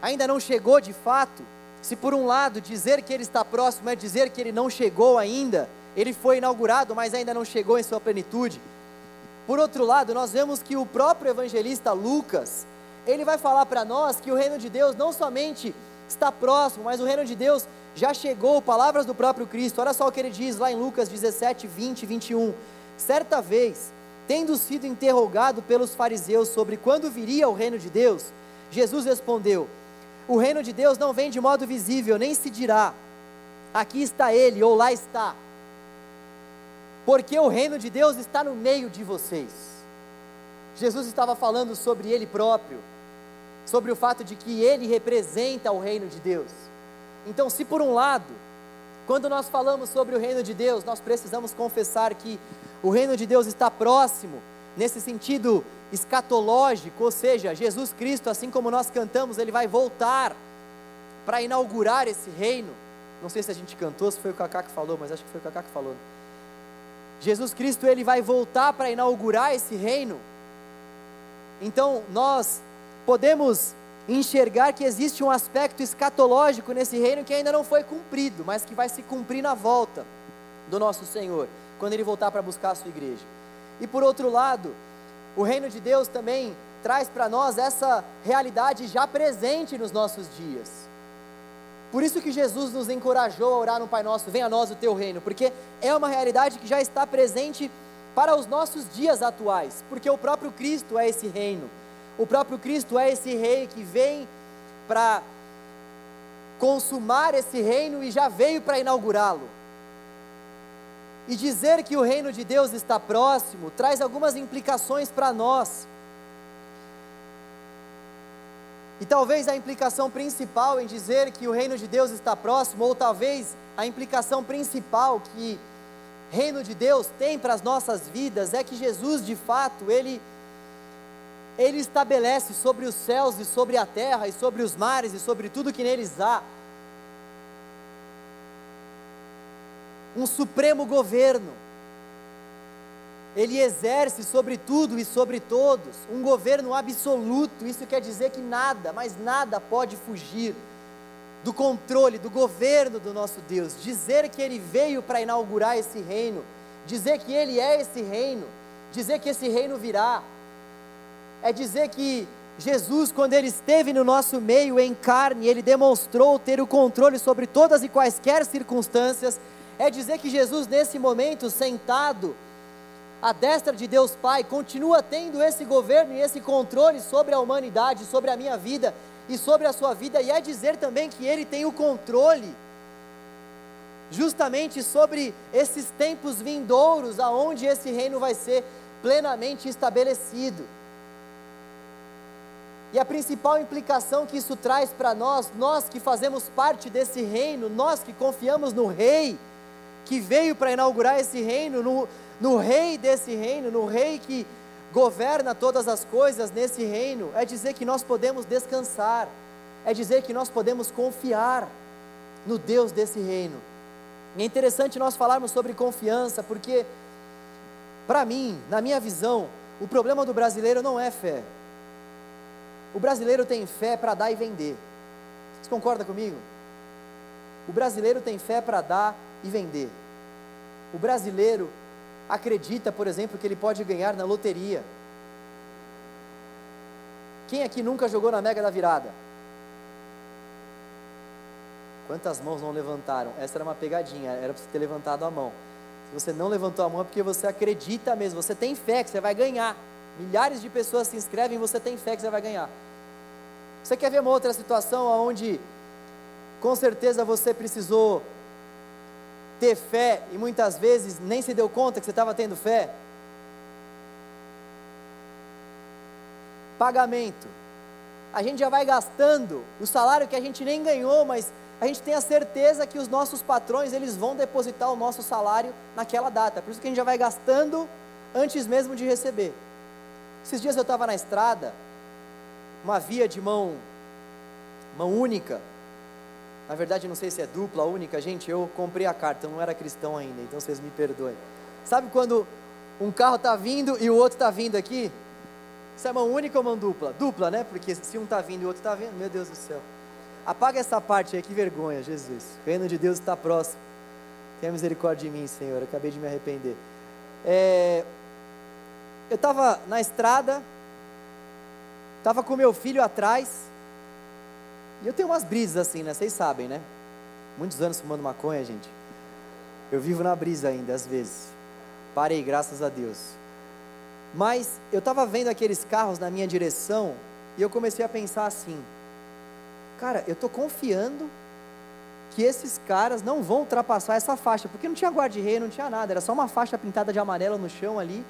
ainda não chegou de fato, se por um lado dizer que ele está próximo é dizer que ele não chegou ainda, ele foi inaugurado, mas ainda não chegou em sua plenitude. Por outro lado, nós vemos que o próprio evangelista Lucas, ele vai falar para nós que o reino de Deus não somente está próximo, mas o reino de Deus já chegou, palavras do próprio Cristo. Olha só o que ele diz lá em Lucas 17, 20 e 21. Certa vez, tendo sido interrogado pelos fariseus sobre quando viria o reino de Deus, Jesus respondeu: O reino de Deus não vem de modo visível, nem se dirá: aqui está ele ou lá está. Porque o reino de Deus está no meio de vocês. Jesus estava falando sobre ele próprio sobre o fato de que ele representa o reino de Deus. Então, se por um lado, quando nós falamos sobre o reino de Deus, nós precisamos confessar que o reino de Deus está próximo, nesse sentido escatológico, ou seja, Jesus Cristo, assim como nós cantamos, ele vai voltar para inaugurar esse reino. Não sei se a gente cantou, se foi o Cacá que falou, mas acho que foi o Cacá que falou. Jesus Cristo, ele vai voltar para inaugurar esse reino. Então, nós podemos enxergar que existe um aspecto escatológico nesse reino que ainda não foi cumprido, mas que vai se cumprir na volta do nosso Senhor, quando ele voltar para buscar a sua igreja. E por outro lado, o reino de Deus também traz para nós essa realidade já presente nos nossos dias. Por isso que Jesus nos encorajou a orar no Pai Nosso, venha a nós o teu reino, porque é uma realidade que já está presente para os nossos dias atuais, porque o próprio Cristo é esse reino. O próprio Cristo é esse rei que vem para consumar esse reino e já veio para inaugurá-lo. E dizer que o reino de Deus está próximo traz algumas implicações para nós. E talvez a implicação principal em dizer que o reino de Deus está próximo, ou talvez a implicação principal que reino de Deus tem para as nossas vidas é que Jesus, de fato, ele ele estabelece sobre os céus e sobre a terra e sobre os mares e sobre tudo que neles há um supremo governo. Ele exerce sobre tudo e sobre todos um governo absoluto. Isso quer dizer que nada, mas nada pode fugir do controle, do governo do nosso Deus. Dizer que ele veio para inaugurar esse reino, dizer que ele é esse reino, dizer que esse reino virá é dizer que Jesus, quando ele esteve no nosso meio em carne, ele demonstrou ter o controle sobre todas e quaisquer circunstâncias. É dizer que Jesus, nesse momento, sentado à destra de Deus Pai, continua tendo esse governo e esse controle sobre a humanidade, sobre a minha vida e sobre a sua vida, e é dizer também que ele tem o controle justamente sobre esses tempos vindouros, aonde esse reino vai ser plenamente estabelecido. E a principal implicação que isso traz para nós, nós que fazemos parte desse reino, nós que confiamos no Rei, que veio para inaugurar esse reino, no, no Rei desse reino, no Rei que governa todas as coisas nesse reino, é dizer que nós podemos descansar, é dizer que nós podemos confiar no Deus desse reino. E é interessante nós falarmos sobre confiança, porque, para mim, na minha visão, o problema do brasileiro não é fé, o brasileiro tem fé para dar e vender. Você concorda comigo? O brasileiro tem fé para dar e vender. O brasileiro acredita, por exemplo, que ele pode ganhar na loteria. Quem aqui nunca jogou na Mega da Virada? Quantas mãos não levantaram? Essa era uma pegadinha, era para você ter levantado a mão. Se você não levantou a mão é porque você acredita mesmo, você tem fé que você vai ganhar. Milhares de pessoas se inscrevem e você tem fé que você vai ganhar. Você quer ver uma outra situação onde com certeza você precisou ter fé e muitas vezes nem se deu conta que você estava tendo fé? Pagamento. A gente já vai gastando o salário que a gente nem ganhou, mas a gente tem a certeza que os nossos patrões eles vão depositar o nosso salário naquela data. Por isso que a gente já vai gastando antes mesmo de receber. Esses dias eu estava na estrada, uma via de mão, mão única. Na verdade, não sei se é dupla, única, gente. Eu comprei a carta, eu não era cristão ainda, então vocês me perdoem. Sabe quando um carro está vindo e o outro está vindo aqui? Isso é mão única ou mão dupla? Dupla, né? Porque se um está vindo e o outro está vindo, meu Deus do céu. Apaga essa parte aí, que vergonha, Jesus. O reino de Deus está próximo. Tenha misericórdia de mim, Senhor. Eu acabei de me arrepender. É, eu estava na estrada, estava com meu filho atrás, e eu tenho umas brisas assim, né? Vocês sabem, né? Muitos anos fumando maconha, gente. Eu vivo na brisa ainda, às vezes. Parei, graças a Deus. Mas eu estava vendo aqueles carros na minha direção e eu comecei a pensar assim: cara, eu estou confiando que esses caras não vão ultrapassar essa faixa, porque não tinha guarda-rei, não tinha nada, era só uma faixa pintada de amarelo no chão ali,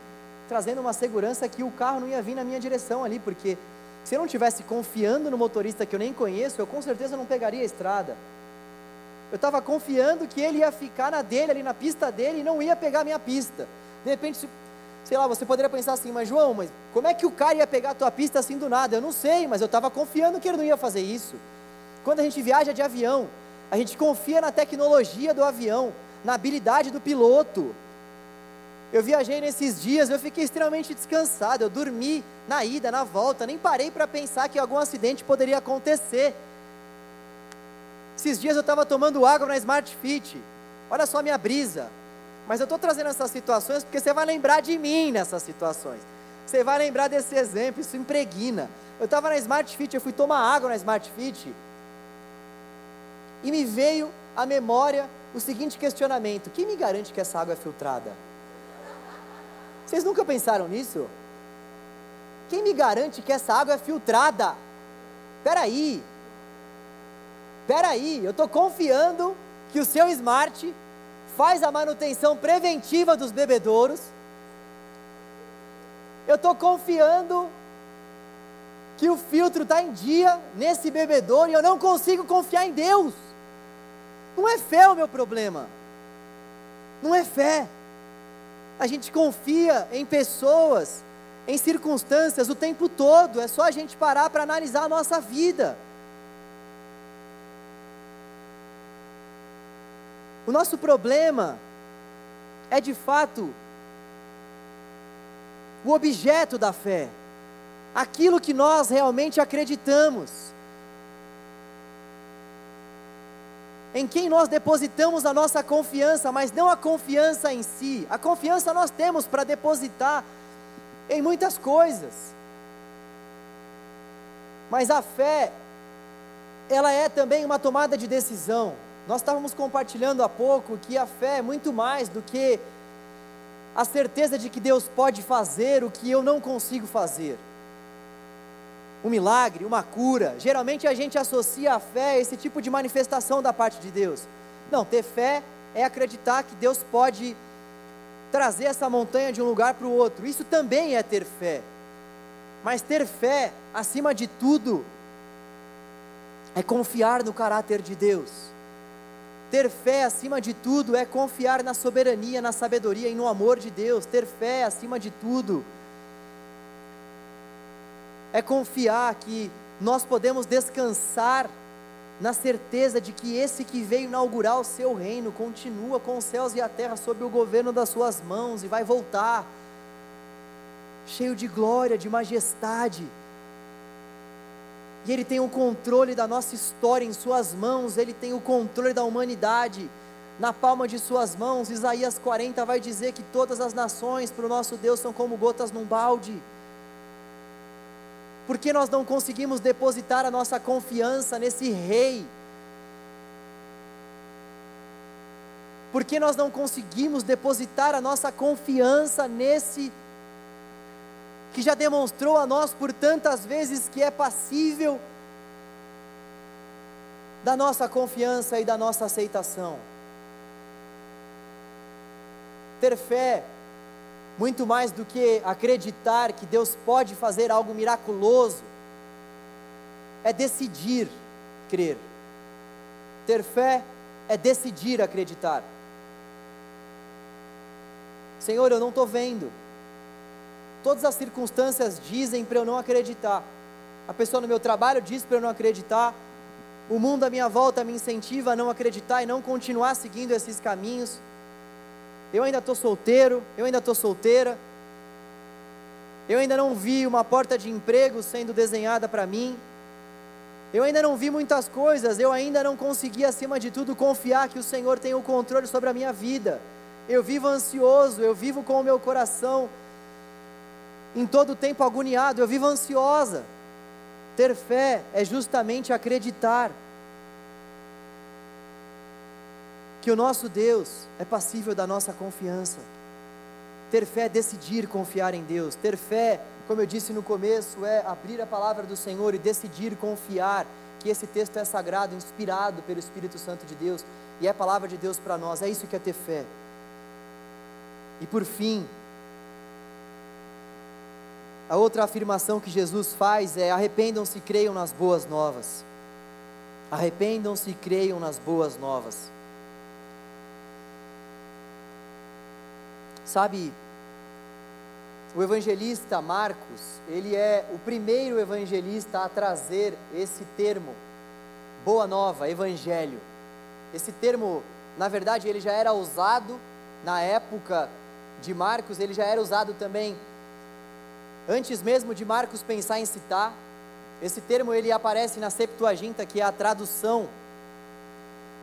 trazendo uma segurança que o carro não ia vir na minha direção ali, porque se eu não tivesse confiando no motorista que eu nem conheço, eu com certeza não pegaria a estrada. Eu estava confiando que ele ia ficar na dele, ali na pista dele, e não ia pegar a minha pista. De repente, sei lá, você poderia pensar assim, mas João, mas como é que o cara ia pegar a tua pista assim do nada? Eu não sei, mas eu estava confiando que ele não ia fazer isso. Quando a gente viaja de avião, a gente confia na tecnologia do avião, na habilidade do piloto. Eu viajei nesses dias, eu fiquei extremamente descansado, eu dormi na ida, na volta, nem parei para pensar que algum acidente poderia acontecer. Esses dias eu estava tomando água na Smart Fit, olha só a minha brisa. Mas eu estou trazendo essas situações porque você vai lembrar de mim nessas situações. Você vai lembrar desse exemplo, isso impregna. Eu estava na Smart Fit, eu fui tomar água na Smart Fit e me veio à memória o seguinte questionamento: quem me garante que essa água é filtrada? Vocês nunca pensaram nisso? Quem me garante que essa água é filtrada? Peraí, peraí, eu estou confiando que o seu smart faz a manutenção preventiva dos bebedouros. Eu estou confiando que o filtro está em dia nesse bebedouro e eu não consigo confiar em Deus. Não é fé o meu problema. Não é fé. A gente confia em pessoas, em circunstâncias o tempo todo. É só a gente parar para analisar a nossa vida. O nosso problema é de fato o objeto da fé, aquilo que nós realmente acreditamos. Em quem nós depositamos a nossa confiança, mas não a confiança em si. A confiança nós temos para depositar em muitas coisas. Mas a fé, ela é também uma tomada de decisão. Nós estávamos compartilhando há pouco que a fé é muito mais do que a certeza de que Deus pode fazer o que eu não consigo fazer um milagre, uma cura. Geralmente a gente associa a fé a esse tipo de manifestação da parte de Deus. Não, ter fé é acreditar que Deus pode trazer essa montanha de um lugar para o outro. Isso também é ter fé. Mas ter fé, acima de tudo, é confiar no caráter de Deus. Ter fé, acima de tudo, é confiar na soberania, na sabedoria e no amor de Deus. Ter fé, acima de tudo, é confiar que nós podemos descansar na certeza de que esse que veio inaugurar o seu reino continua com os céus e a terra sob o governo das suas mãos e vai voltar, cheio de glória, de majestade. E Ele tem o controle da nossa história em Suas mãos, Ele tem o controle da humanidade na palma de Suas mãos. Isaías 40 vai dizer que todas as nações para o nosso Deus são como gotas num balde. Por que nós não conseguimos depositar a nossa confiança nesse rei? Por que nós não conseguimos depositar a nossa confiança nesse que já demonstrou a nós por tantas vezes que é passível da nossa confiança e da nossa aceitação? Ter fé muito mais do que acreditar que Deus pode fazer algo miraculoso, é decidir crer. Ter fé é decidir acreditar. Senhor, eu não estou vendo, todas as circunstâncias dizem para eu não acreditar. A pessoa no meu trabalho diz para eu não acreditar. O mundo à minha volta me incentiva a não acreditar e não continuar seguindo esses caminhos. Eu ainda estou solteiro, eu ainda estou solteira. Eu ainda não vi uma porta de emprego sendo desenhada para mim. Eu ainda não vi muitas coisas, eu ainda não consegui, acima de tudo, confiar que o Senhor tem o controle sobre a minha vida. Eu vivo ansioso, eu vivo com o meu coração em todo tempo agoniado, eu vivo ansiosa. Ter fé é justamente acreditar que o nosso Deus é passível da nossa confiança. Ter fé é decidir confiar em Deus. Ter fé, como eu disse no começo, é abrir a palavra do Senhor e decidir confiar que esse texto é sagrado, inspirado pelo Espírito Santo de Deus e é a palavra de Deus para nós. É isso que é ter fé. E por fim, a outra afirmação que Jesus faz é: arrependam-se e creiam nas boas novas. Arrependam-se e creiam nas boas novas. Sabe, o evangelista Marcos, ele é o primeiro evangelista a trazer esse termo, boa nova, evangelho. Esse termo, na verdade, ele já era usado na época de Marcos, ele já era usado também Antes mesmo de Marcos pensar em citar, esse termo ele aparece na Septuaginta, que é a tradução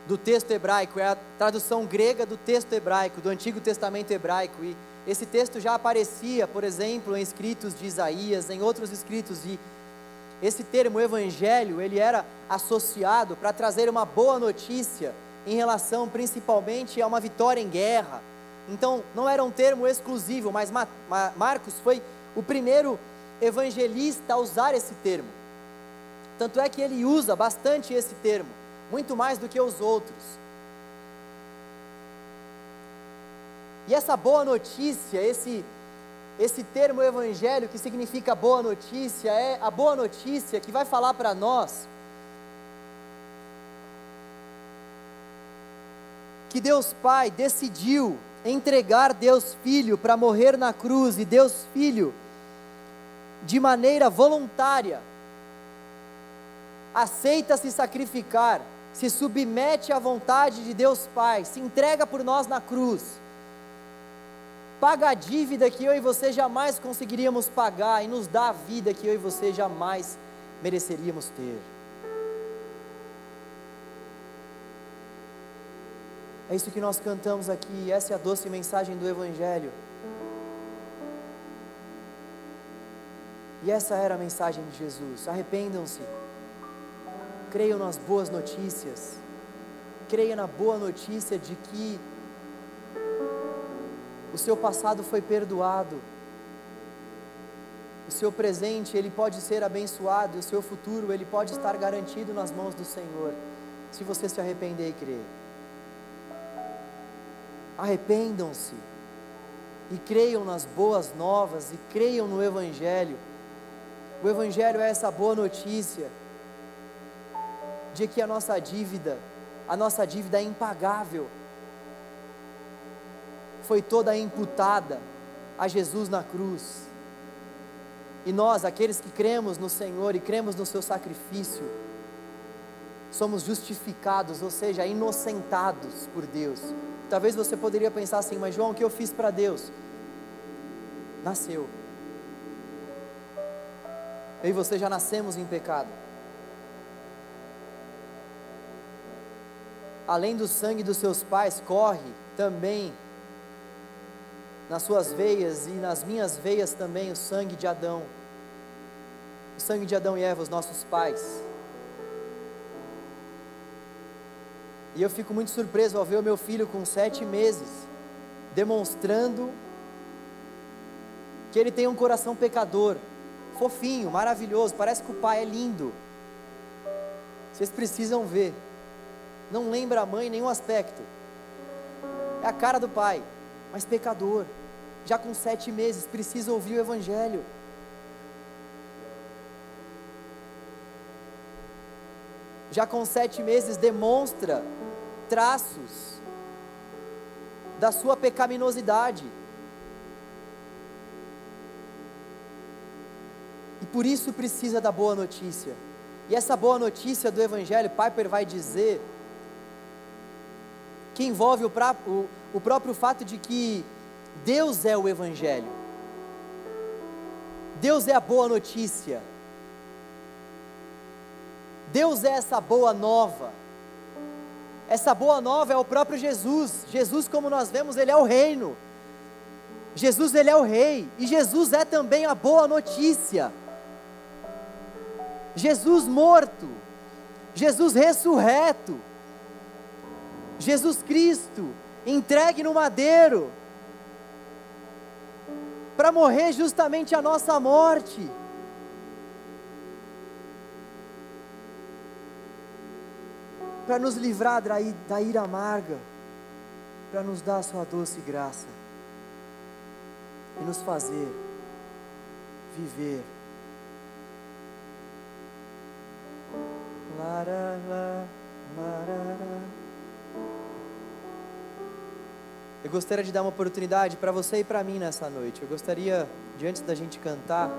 do texto hebraico, é a tradução grega do texto hebraico, do Antigo Testamento hebraico. E esse texto já aparecia, por exemplo, em escritos de Isaías, em outros escritos. E esse termo evangelho, ele era associado para trazer uma boa notícia em relação principalmente a uma vitória em guerra. Então, não era um termo exclusivo, mas Marcos foi o primeiro evangelista a usar esse termo. Tanto é que ele usa bastante esse termo, muito mais do que os outros. E essa boa notícia, esse esse termo evangelho que significa boa notícia é a boa notícia que vai falar para nós que Deus Pai decidiu entregar Deus Filho para morrer na cruz e Deus Filho de maneira voluntária, aceita se sacrificar, se submete à vontade de Deus Pai, se entrega por nós na cruz, paga a dívida que eu e você jamais conseguiríamos pagar e nos dá a vida que eu e você jamais mereceríamos ter. É isso que nós cantamos aqui, essa é a doce mensagem do Evangelho. E essa era a mensagem de Jesus: arrependam-se, creiam nas boas notícias, creia na boa notícia de que o seu passado foi perdoado, o seu presente ele pode ser abençoado, o seu futuro ele pode estar garantido nas mãos do Senhor, se você se arrepender e crer. Arrependam-se e creiam nas boas novas e creiam no Evangelho. O Evangelho é essa boa notícia de que a nossa dívida, a nossa dívida é impagável, foi toda imputada a Jesus na cruz. E nós, aqueles que cremos no Senhor e cremos no seu sacrifício, somos justificados, ou seja, inocentados por Deus. Talvez você poderia pensar assim, mas João, o que eu fiz para Deus? Nasceu eu e você já nascemos em pecado. Além do sangue dos seus pais, corre também nas suas veias e nas minhas veias também o sangue de Adão. O sangue de Adão e Eva, os nossos pais. E eu fico muito surpreso ao ver o meu filho com sete meses, demonstrando que ele tem um coração pecador fofinho, maravilhoso, parece que o pai é lindo. Vocês precisam ver. Não lembra a mãe em nenhum aspecto. É a cara do pai, mas pecador. Já com sete meses, precisa ouvir o Evangelho. Já com sete meses, demonstra traços da sua pecaminosidade por isso precisa da boa notícia. E essa boa notícia do Evangelho, Piper vai dizer, que envolve o, pra, o, o próprio fato de que Deus é o Evangelho. Deus é a boa notícia. Deus é essa boa nova. Essa boa nova é o próprio Jesus. Jesus, como nós vemos, ele é o reino. Jesus, ele é o rei. E Jesus é também a boa notícia. Jesus morto. Jesus ressurreto. Jesus Cristo entregue no madeiro para morrer justamente a nossa morte. Para nos livrar da, ira amarga, para nos dar a sua doce graça e nos fazer viver. Larara, larara. Eu gostaria de dar uma oportunidade para você e para mim nessa noite. Eu gostaria, diante da gente cantar,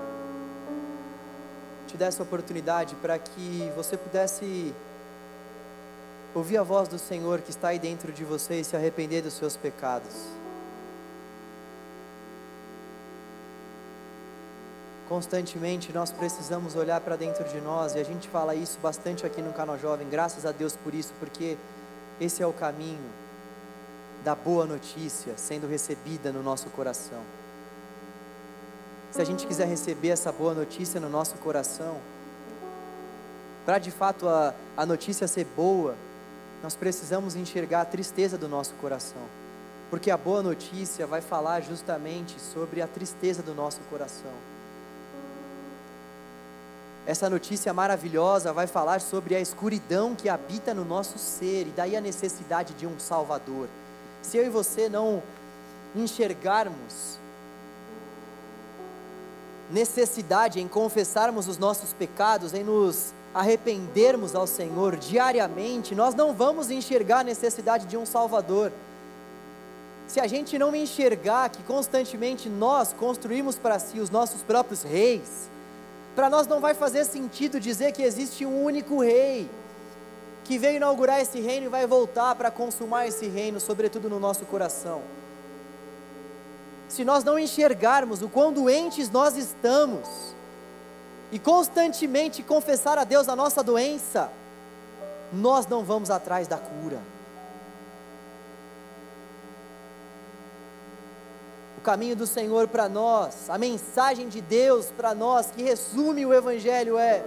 te dar essa oportunidade para que você pudesse ouvir a voz do Senhor que está aí dentro de você e se arrepender dos seus pecados. Constantemente nós precisamos olhar para dentro de nós e a gente fala isso bastante aqui no canal Jovem, graças a Deus por isso, porque esse é o caminho da boa notícia sendo recebida no nosso coração. Se a gente quiser receber essa boa notícia no nosso coração, para de fato a, a notícia ser boa, nós precisamos enxergar a tristeza do nosso coração, porque a boa notícia vai falar justamente sobre a tristeza do nosso coração. Essa notícia maravilhosa vai falar sobre a escuridão que habita no nosso ser e daí a necessidade de um Salvador se eu e você não enxergarmos necessidade em confessarmos os nossos pecados, em nos arrependermos ao Senhor diariamente, nós não vamos enxergar a necessidade de um Salvador. Se a gente não enxergar que constantemente nós construímos para si os nossos próprios reis, para nós não vai fazer sentido dizer que existe um único rei que veio inaugurar esse reino e vai voltar para consumar esse reino, sobretudo no nosso coração. Se nós não enxergarmos o quão doentes nós estamos, e constantemente confessar a Deus a nossa doença, nós não vamos atrás da cura. O caminho do Senhor para nós, a mensagem de Deus para nós, que resume o Evangelho, é: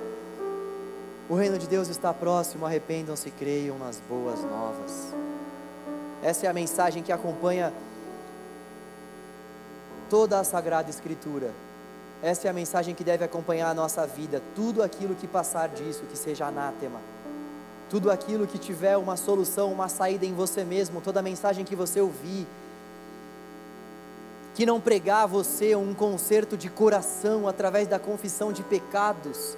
o reino de Deus está próximo, arrependam-se e creiam nas boas novas. Essa é a mensagem que acompanha toda a Sagrada Escritura. Essa é a mensagem que deve acompanhar a nossa vida. Tudo aquilo que passar disso, que seja anátema. Tudo aquilo que tiver uma solução, uma saída em você mesmo, toda a mensagem que você ouvir, que não pregar a você um conserto de coração através da confissão de pecados,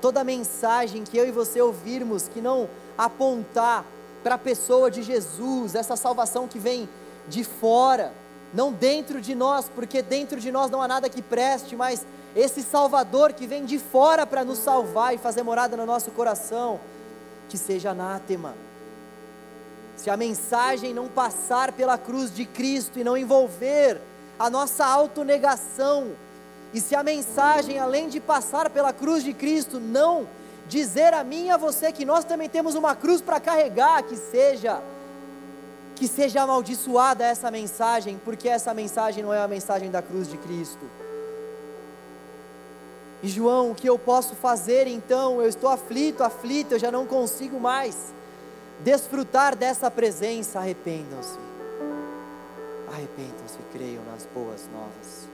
toda mensagem que eu e você ouvirmos que não apontar para a pessoa de Jesus, essa salvação que vem de fora, não dentro de nós, porque dentro de nós não há nada que preste, mas esse Salvador que vem de fora para nos salvar e fazer morada no nosso coração, que seja anátema. Se a mensagem não passar pela cruz de Cristo e não envolver a nossa autonegação, e se a mensagem, além de passar pela cruz de Cristo, não dizer a mim e a você que nós também temos uma cruz para carregar, que seja que seja amaldiçoada essa mensagem, porque essa mensagem não é a mensagem da cruz de Cristo. E João, o que eu posso fazer então? Eu estou aflito, aflito, eu já não consigo mais desfrutar dessa presença. Arrependam-se, arrependam-se, creiam nas boas novas.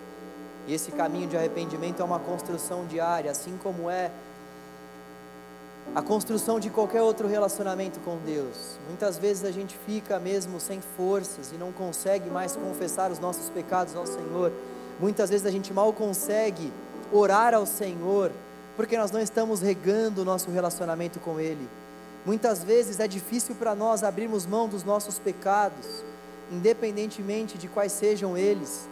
E esse caminho de arrependimento é uma construção diária, assim como é a construção de qualquer outro relacionamento com Deus. Muitas vezes a gente fica mesmo sem forças e não consegue mais confessar os nossos pecados ao Senhor. Muitas vezes a gente mal consegue orar ao Senhor porque nós não estamos regando o nosso relacionamento com Ele. Muitas vezes é difícil para nós abrirmos mão dos nossos pecados, independentemente de quais sejam eles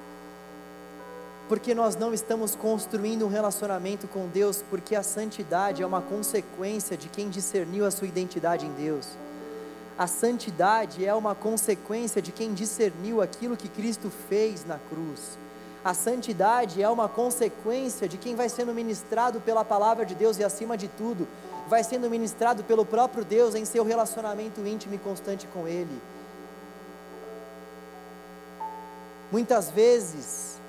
porque nós não estamos construindo um relacionamento com Deus, porque a santidade é uma consequência de quem discerniu a sua identidade em Deus. A santidade é uma consequência de quem discerniu aquilo que Cristo fez na cruz. A santidade é uma consequência de quem vai sendo ministrado pela palavra de Deus e, acima de tudo, vai sendo ministrado pelo próprio Deus em seu relacionamento íntimo e constante com Ele. Muitas vezes,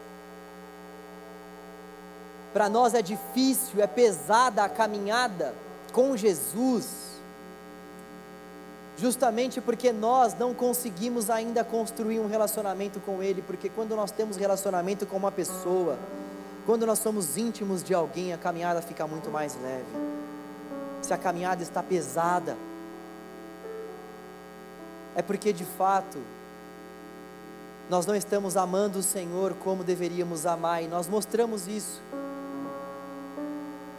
para nós é difícil, é pesada a caminhada com Jesus, justamente porque nós não conseguimos ainda construir um relacionamento com Ele, porque quando nós temos relacionamento com uma pessoa, quando nós somos íntimos de alguém, a caminhada fica muito mais leve. Se a caminhada está pesada, é porque de fato nós não estamos amando o Senhor como deveríamos amar, e nós mostramos isso,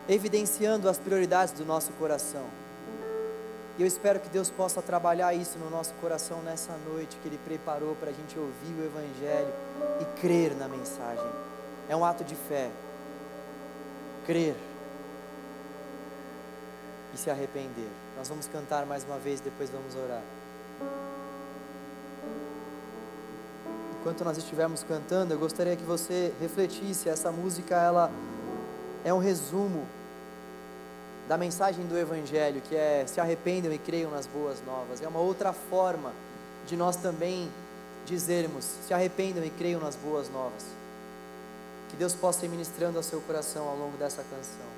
evidenciando as prioridades do nosso coração. E eu espero que Deus possa trabalhar isso no nosso coração nessa noite que Ele preparou para a gente ouvir o Evangelho e crer na mensagem. É um ato de fé. Crer e se arrepender. Nós vamos cantar mais uma vez, depois vamos orar. Enquanto nós estivermos cantando, eu gostaria que você refletisse. Essa música, ela é um resumo da mensagem do Evangelho, que é se arrependam e creiam nas boas novas. É uma outra forma de nós também dizermos: se arrependam e creiam nas boas novas. Que Deus possa ir ministrando ao seu coração ao longo dessa canção.